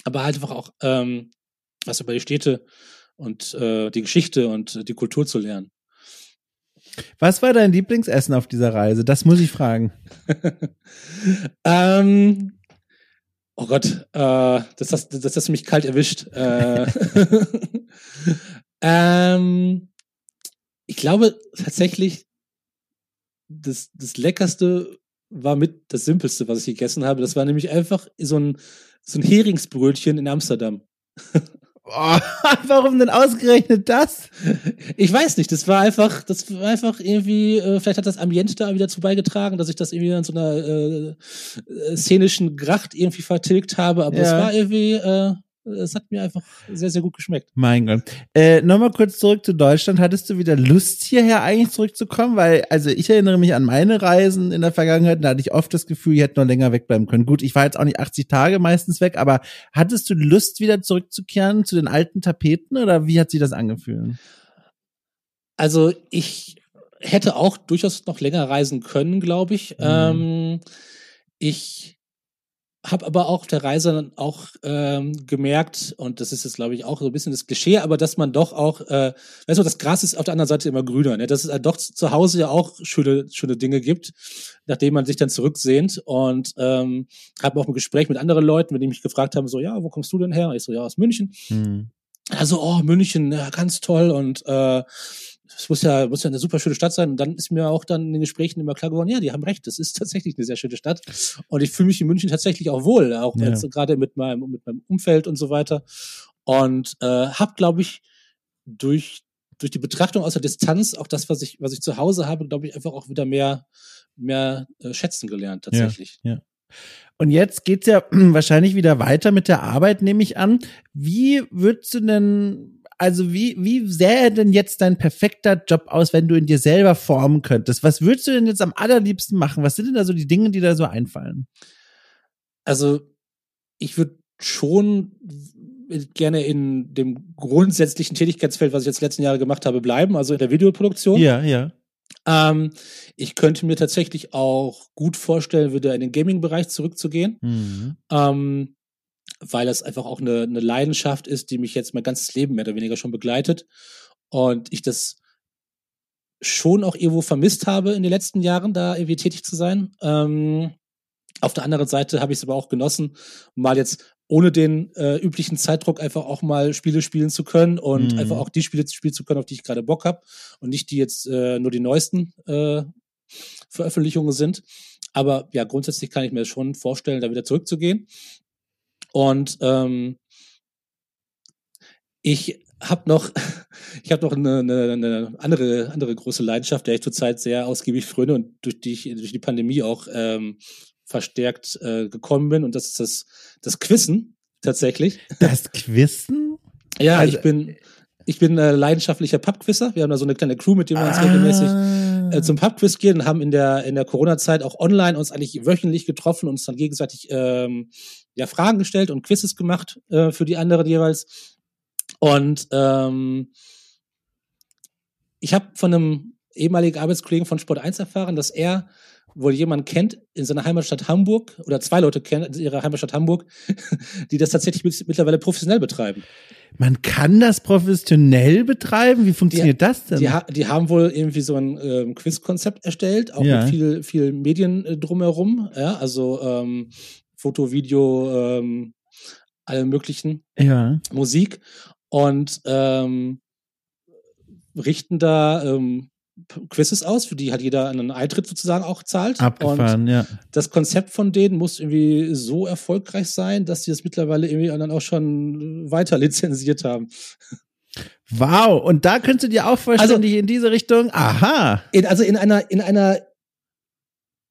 aber halt einfach auch ähm, was über die Städte und äh, die Geschichte und die Kultur zu lernen. Was war dein Lieblingsessen auf dieser Reise? Das muss ich fragen. ähm, oh Gott, äh, das, hast, das hast du mich kalt erwischt. Äh, ähm, ich glaube tatsächlich, das, das Leckerste war mit das Simpelste, was ich gegessen habe. Das war nämlich einfach so ein, so ein Heringsbrötchen in Amsterdam. Oh, warum denn ausgerechnet das? Ich weiß nicht, das war einfach, das war einfach irgendwie, äh, vielleicht hat das Ambiente da wieder zu beigetragen, dass ich das irgendwie in so einer äh, äh szenischen Gracht irgendwie vertilgt habe, aber ja. es war irgendwie, äh, es hat mir einfach sehr, sehr gut geschmeckt. Mein Gott. Äh, Nochmal kurz zurück zu Deutschland. Hattest du wieder Lust, hierher eigentlich zurückzukommen? Weil, also ich erinnere mich an meine Reisen in der Vergangenheit, da hatte ich oft das Gefühl, ich hätte noch länger wegbleiben können. Gut, ich war jetzt auch nicht 80 Tage meistens weg, aber hattest du Lust, wieder zurückzukehren zu den alten Tapeten oder wie hat sich das angefühlt? Also ich hätte auch durchaus noch länger reisen können, glaube ich. Mhm. Ähm, ich habe aber auch auf der Reise dann auch ähm, gemerkt, und das ist jetzt, glaube ich, auch so ein bisschen das Klischee, aber dass man doch auch, äh, weißt du, das Gras ist auf der anderen Seite immer grüner, ne? dass es halt doch zu Hause ja auch schöne, schöne Dinge gibt, nachdem man sich dann zurücksehnt. Und ähm, habe auch ein Gespräch mit anderen Leuten, mit denen mich gefragt haben, so, ja, wo kommst du denn her? Ich so, ja, aus München. Hm. Also, oh, München, ja, ganz toll und äh, es muss ja, muss ja eine super schöne Stadt sein. Und dann ist mir auch dann in den Gesprächen immer klar geworden, ja, die haben recht, das ist tatsächlich eine sehr schöne Stadt. Und ich fühle mich in München tatsächlich auch wohl, auch ja. gerade mit meinem, mit meinem Umfeld und so weiter. Und äh, habe, glaube ich, durch durch die Betrachtung aus der Distanz auch das, was ich, was ich zu Hause habe, glaube ich, einfach auch wieder mehr, mehr äh, schätzen gelernt, tatsächlich. Ja, ja. Und jetzt geht's ja wahrscheinlich wieder weiter mit der Arbeit, nehme ich an. Wie würdest du denn also wie, wie sähe denn jetzt dein perfekter Job aus, wenn du ihn dir selber formen könntest? Was würdest du denn jetzt am allerliebsten machen? Was sind denn da so die Dinge, die da so einfallen? Also, ich würde schon gerne in dem grundsätzlichen Tätigkeitsfeld, was ich jetzt letzten Jahre gemacht habe, bleiben, also in der Videoproduktion. Ja, ja. Ähm, ich könnte mir tatsächlich auch gut vorstellen, wieder in den Gaming-Bereich zurückzugehen. Mhm. Ähm, weil es einfach auch eine, eine Leidenschaft ist, die mich jetzt mein ganzes Leben mehr oder weniger schon begleitet. Und ich das schon auch irgendwo vermisst habe in den letzten Jahren, da irgendwie tätig zu sein. Ähm, auf der anderen Seite habe ich es aber auch genossen, mal jetzt ohne den äh, üblichen Zeitdruck einfach auch mal Spiele spielen zu können und mhm. einfach auch die Spiele spielen zu können, auf die ich gerade Bock habe und nicht die jetzt äh, nur die neuesten äh, Veröffentlichungen sind. Aber ja, grundsätzlich kann ich mir schon vorstellen, da wieder zurückzugehen. Und ähm, ich habe noch, ich habe noch eine, eine, eine andere andere große Leidenschaft, der ich zurzeit sehr ausgiebig fröne und durch die ich durch die Pandemie auch ähm, verstärkt äh, gekommen bin. Und das ist das das Quissen tatsächlich. Das Quissen? ja, also, ich bin ich bin äh, leidenschaftlicher Pubquisser. Wir haben da so eine kleine Crew, mit dem wir uns ah. regelmäßig äh, zum Pubquiz gehen und haben in der in der Corona-Zeit auch online uns eigentlich wöchentlich getroffen und uns dann gegenseitig ähm, ja Fragen gestellt und Quizzes gemacht äh, für die anderen jeweils. Und ähm, ich habe von einem ehemaligen Arbeitskollegen von Sport 1 erfahren, dass er wohl jemand kennt in seiner Heimatstadt Hamburg oder zwei Leute kennen in ihrer Heimatstadt Hamburg, die das tatsächlich mittlerweile professionell betreiben. Man kann das professionell betreiben? Wie funktioniert die, das denn? Die, die, haben wohl irgendwie so ein ähm, Quizkonzept erstellt, auch ja. mit viel, viel Medien äh, drumherum, ja, also ähm, Foto, Video, ähm, alle möglichen ja. Musik und ähm, richten da ähm, Quizzes aus, für die hat jeder einen Eintritt sozusagen auch zahlt. Abgefahren, und ja. Das Konzept von denen muss irgendwie so erfolgreich sein, dass sie es das mittlerweile irgendwie dann auch schon weiter lizenziert haben. Wow, und da könntest du dir auch vorstellen, also, in diese Richtung, aha. In, also in einer, in einer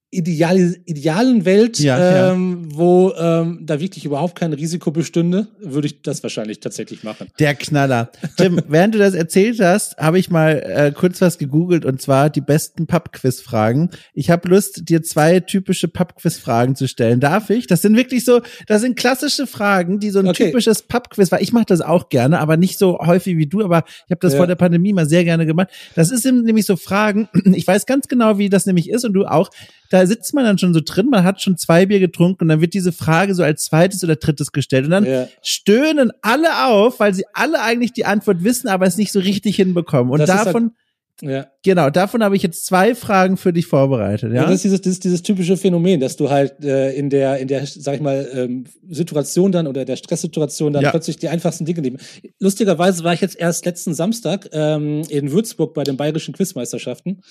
ideal, idealen Welt, ja, ähm, ja. wo ähm, da wirklich überhaupt kein Risiko bestünde, würde ich das wahrscheinlich tatsächlich machen. Der Knaller. Tim, während du das erzählt hast, habe ich mal äh, kurz was gegoogelt und zwar die besten Pub-Quiz-Fragen. Ich habe Lust, dir zwei typische Pub-Quiz-Fragen zu stellen. Darf ich? Das sind wirklich so, das sind klassische Fragen, die so ein okay. typisches Pub-Quiz war. Ich mache das auch gerne, aber nicht so häufig wie du, aber ich habe das ja. vor der Pandemie mal sehr gerne gemacht. Das ist nämlich so Fragen, ich weiß ganz genau, wie das nämlich ist und du auch da sitzt man dann schon so drin, man hat schon zwei Bier getrunken und dann wird diese Frage so als zweites oder drittes gestellt und dann ja. stöhnen alle auf, weil sie alle eigentlich die Antwort wissen, aber es nicht so richtig hinbekommen. Und das halt davon ja. Genau, davon habe ich jetzt zwei Fragen für dich vorbereitet. Ja, ja das, ist dieses, das ist dieses typische Phänomen, dass du halt äh, in der, in der, sag ich mal, ähm, Situation dann oder der Stresssituation dann ja. plötzlich die einfachsten Dinge nehmen. Lustigerweise war ich jetzt erst letzten Samstag ähm, in Würzburg bei den bayerischen Quizmeisterschaften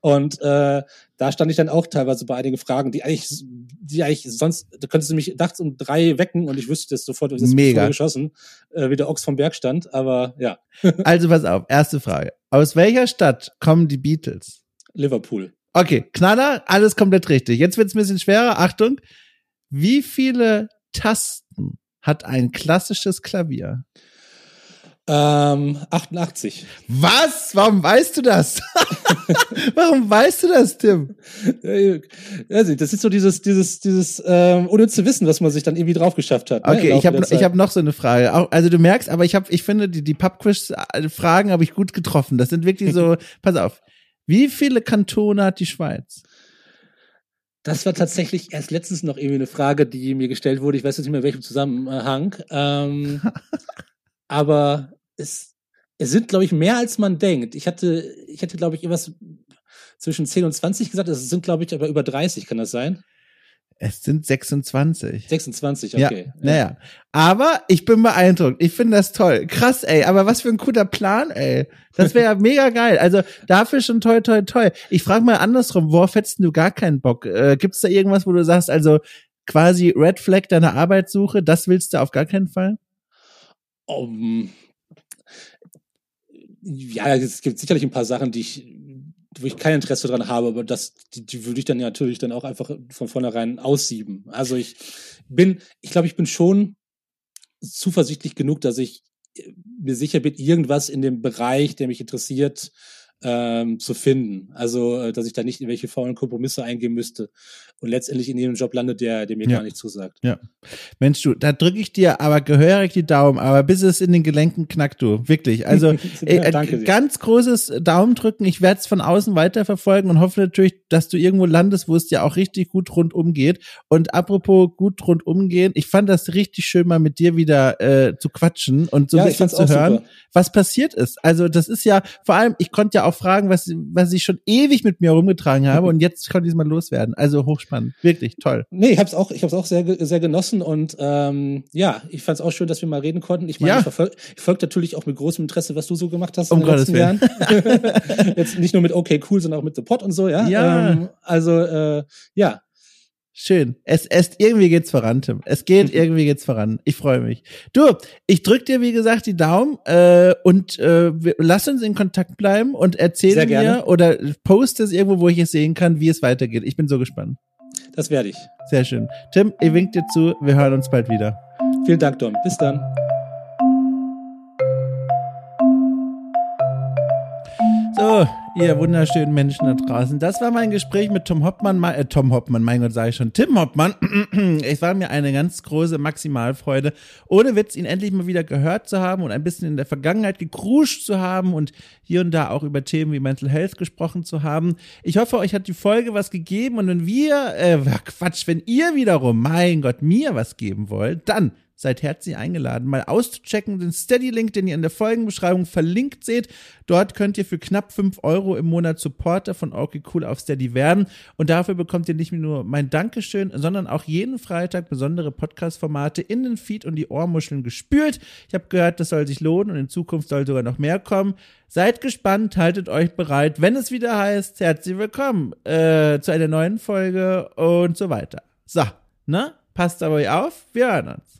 und äh, da stand ich dann auch teilweise bei einigen Fragen, die eigentlich, die eigentlich sonst, da könntest du mich nachts um drei wecken und ich wüsste das sofort, das Mega. geschossen, äh, wie der Ochs vom Berg stand, aber ja. also pass auf, erste Frage. Aus welcher Stadt kommen die Beatles? Liverpool. Okay, Knaller, alles komplett richtig. Jetzt wird's ein bisschen schwerer. Achtung. Wie viele Tasten hat ein klassisches Klavier? Ähm, 88. Was? Warum weißt du das? Warum weißt du das, Tim? Also, das ist so dieses, dieses, dieses, ähm, ohne zu wissen, was man sich dann irgendwie drauf geschafft hat. Ne, okay, ich habe ich hab noch so eine Frage. Also du merkst, aber ich habe, ich finde, die, die Pubquiz-Fragen habe ich gut getroffen. Das sind wirklich so, pass auf. Wie viele Kantone hat die Schweiz? Das war tatsächlich erst letztens noch irgendwie eine Frage, die mir gestellt wurde. Ich weiß jetzt nicht mehr, welchem Zusammenhang. Ähm, aber es, es sind, glaube ich, mehr als man denkt. Ich hatte, ich hätte, glaube ich, irgendwas zwischen 10 und 20 gesagt. Es sind, glaube ich, aber über 30, kann das sein? Es sind 26. 26, okay. Ja, naja. Aber ich bin beeindruckt. Ich finde das toll. Krass, ey. Aber was für ein guter Plan, ey. Das wäre ja mega geil. Also dafür schon toll, toll, toll. Ich frage mal andersrum, worauf hättest du gar keinen Bock? Äh, Gibt es da irgendwas, wo du sagst, also quasi Red Flag deiner Arbeitssuche, das willst du auf gar keinen Fall? Um, ja, es gibt sicherlich ein paar Sachen, die ich, wo ich kein Interesse dran habe, aber das, die, die würde ich dann natürlich dann auch einfach von vornherein aussieben. Also ich bin, ich glaube, ich bin schon zuversichtlich genug, dass ich mir sicher bin, irgendwas in dem Bereich, der mich interessiert, ähm, zu finden. Also, äh, dass ich da nicht irgendwelche faulen Kompromisse eingehen müsste und letztendlich in jedem Job landet, der, der mir ja. gar nicht zusagt. Ja. Mensch, du, da drücke ich dir aber gehörig die Daumen, aber bis es in den Gelenken knackt, du. Wirklich. Also ja, äh, ganz großes Daumen drücken. Ich werde es von außen weiterverfolgen und hoffe natürlich, dass du irgendwo landest, wo es dir auch richtig gut rundum geht. Und apropos gut rundum gehen, ich fand das richtig schön, mal mit dir wieder äh, zu quatschen und so ein bisschen zu hören, super. was passiert ist. Also, das ist ja, vor allem, ich konnte ja auch Fragen, was, was ich schon ewig mit mir rumgetragen habe und jetzt konnte ich es mal loswerden. Also hochspannend, wirklich toll. Nee, ich habe es auch, ich habe auch sehr, sehr genossen und ähm, ja, ich fand es auch schön, dass wir mal reden konnten. Ich meine, ja. ich verfolge folg natürlich auch mit großem Interesse, was du so gemacht hast um in den letzten Jahren. jetzt nicht nur mit Okay Cool, sondern auch mit The Pot und so, ja. ja. Ähm, also äh, ja, Schön. Es, es irgendwie geht's voran, Tim. Es geht irgendwie geht's voran. Ich freue mich. Du, ich drück dir wie gesagt die Daumen äh, und äh, lass uns in Kontakt bleiben und erzähl mir oder poste es irgendwo, wo ich es sehen kann, wie es weitergeht. Ich bin so gespannt. Das werde ich. Sehr schön. Tim, ich wink dir zu. Wir hören uns bald wieder. Vielen Dank, Dom. Bis dann. So, ihr wunderschönen Menschen da draußen. Das war mein Gespräch mit Tom Hoppmann, äh, Tom Hoppmann, mein Gott, sage ich schon, Tim Hoppmann. es war mir eine ganz große Maximalfreude, ohne Witz, ihn endlich mal wieder gehört zu haben und ein bisschen in der Vergangenheit gekruscht zu haben und hier und da auch über Themen wie Mental Health gesprochen zu haben. Ich hoffe, euch hat die Folge was gegeben und wenn wir, äh, Quatsch, wenn ihr wiederum, mein Gott, mir was geben wollt, dann seid herzlich eingeladen, mal auszuchecken, den Steady-Link, den ihr in der Folgenbeschreibung verlinkt seht. Dort könnt ihr für knapp fünf Euro im Monat Supporter von Okay Cool auf Steady werden. Und dafür bekommt ihr nicht nur mein Dankeschön, sondern auch jeden Freitag besondere Podcast-Formate in den Feed und die Ohrmuscheln gespült. Ich habe gehört, das soll sich lohnen und in Zukunft soll sogar noch mehr kommen. Seid gespannt, haltet euch bereit, wenn es wieder heißt, herzlich willkommen äh, zu einer neuen Folge und so weiter. So, ne? Passt aber auf, wir hören uns.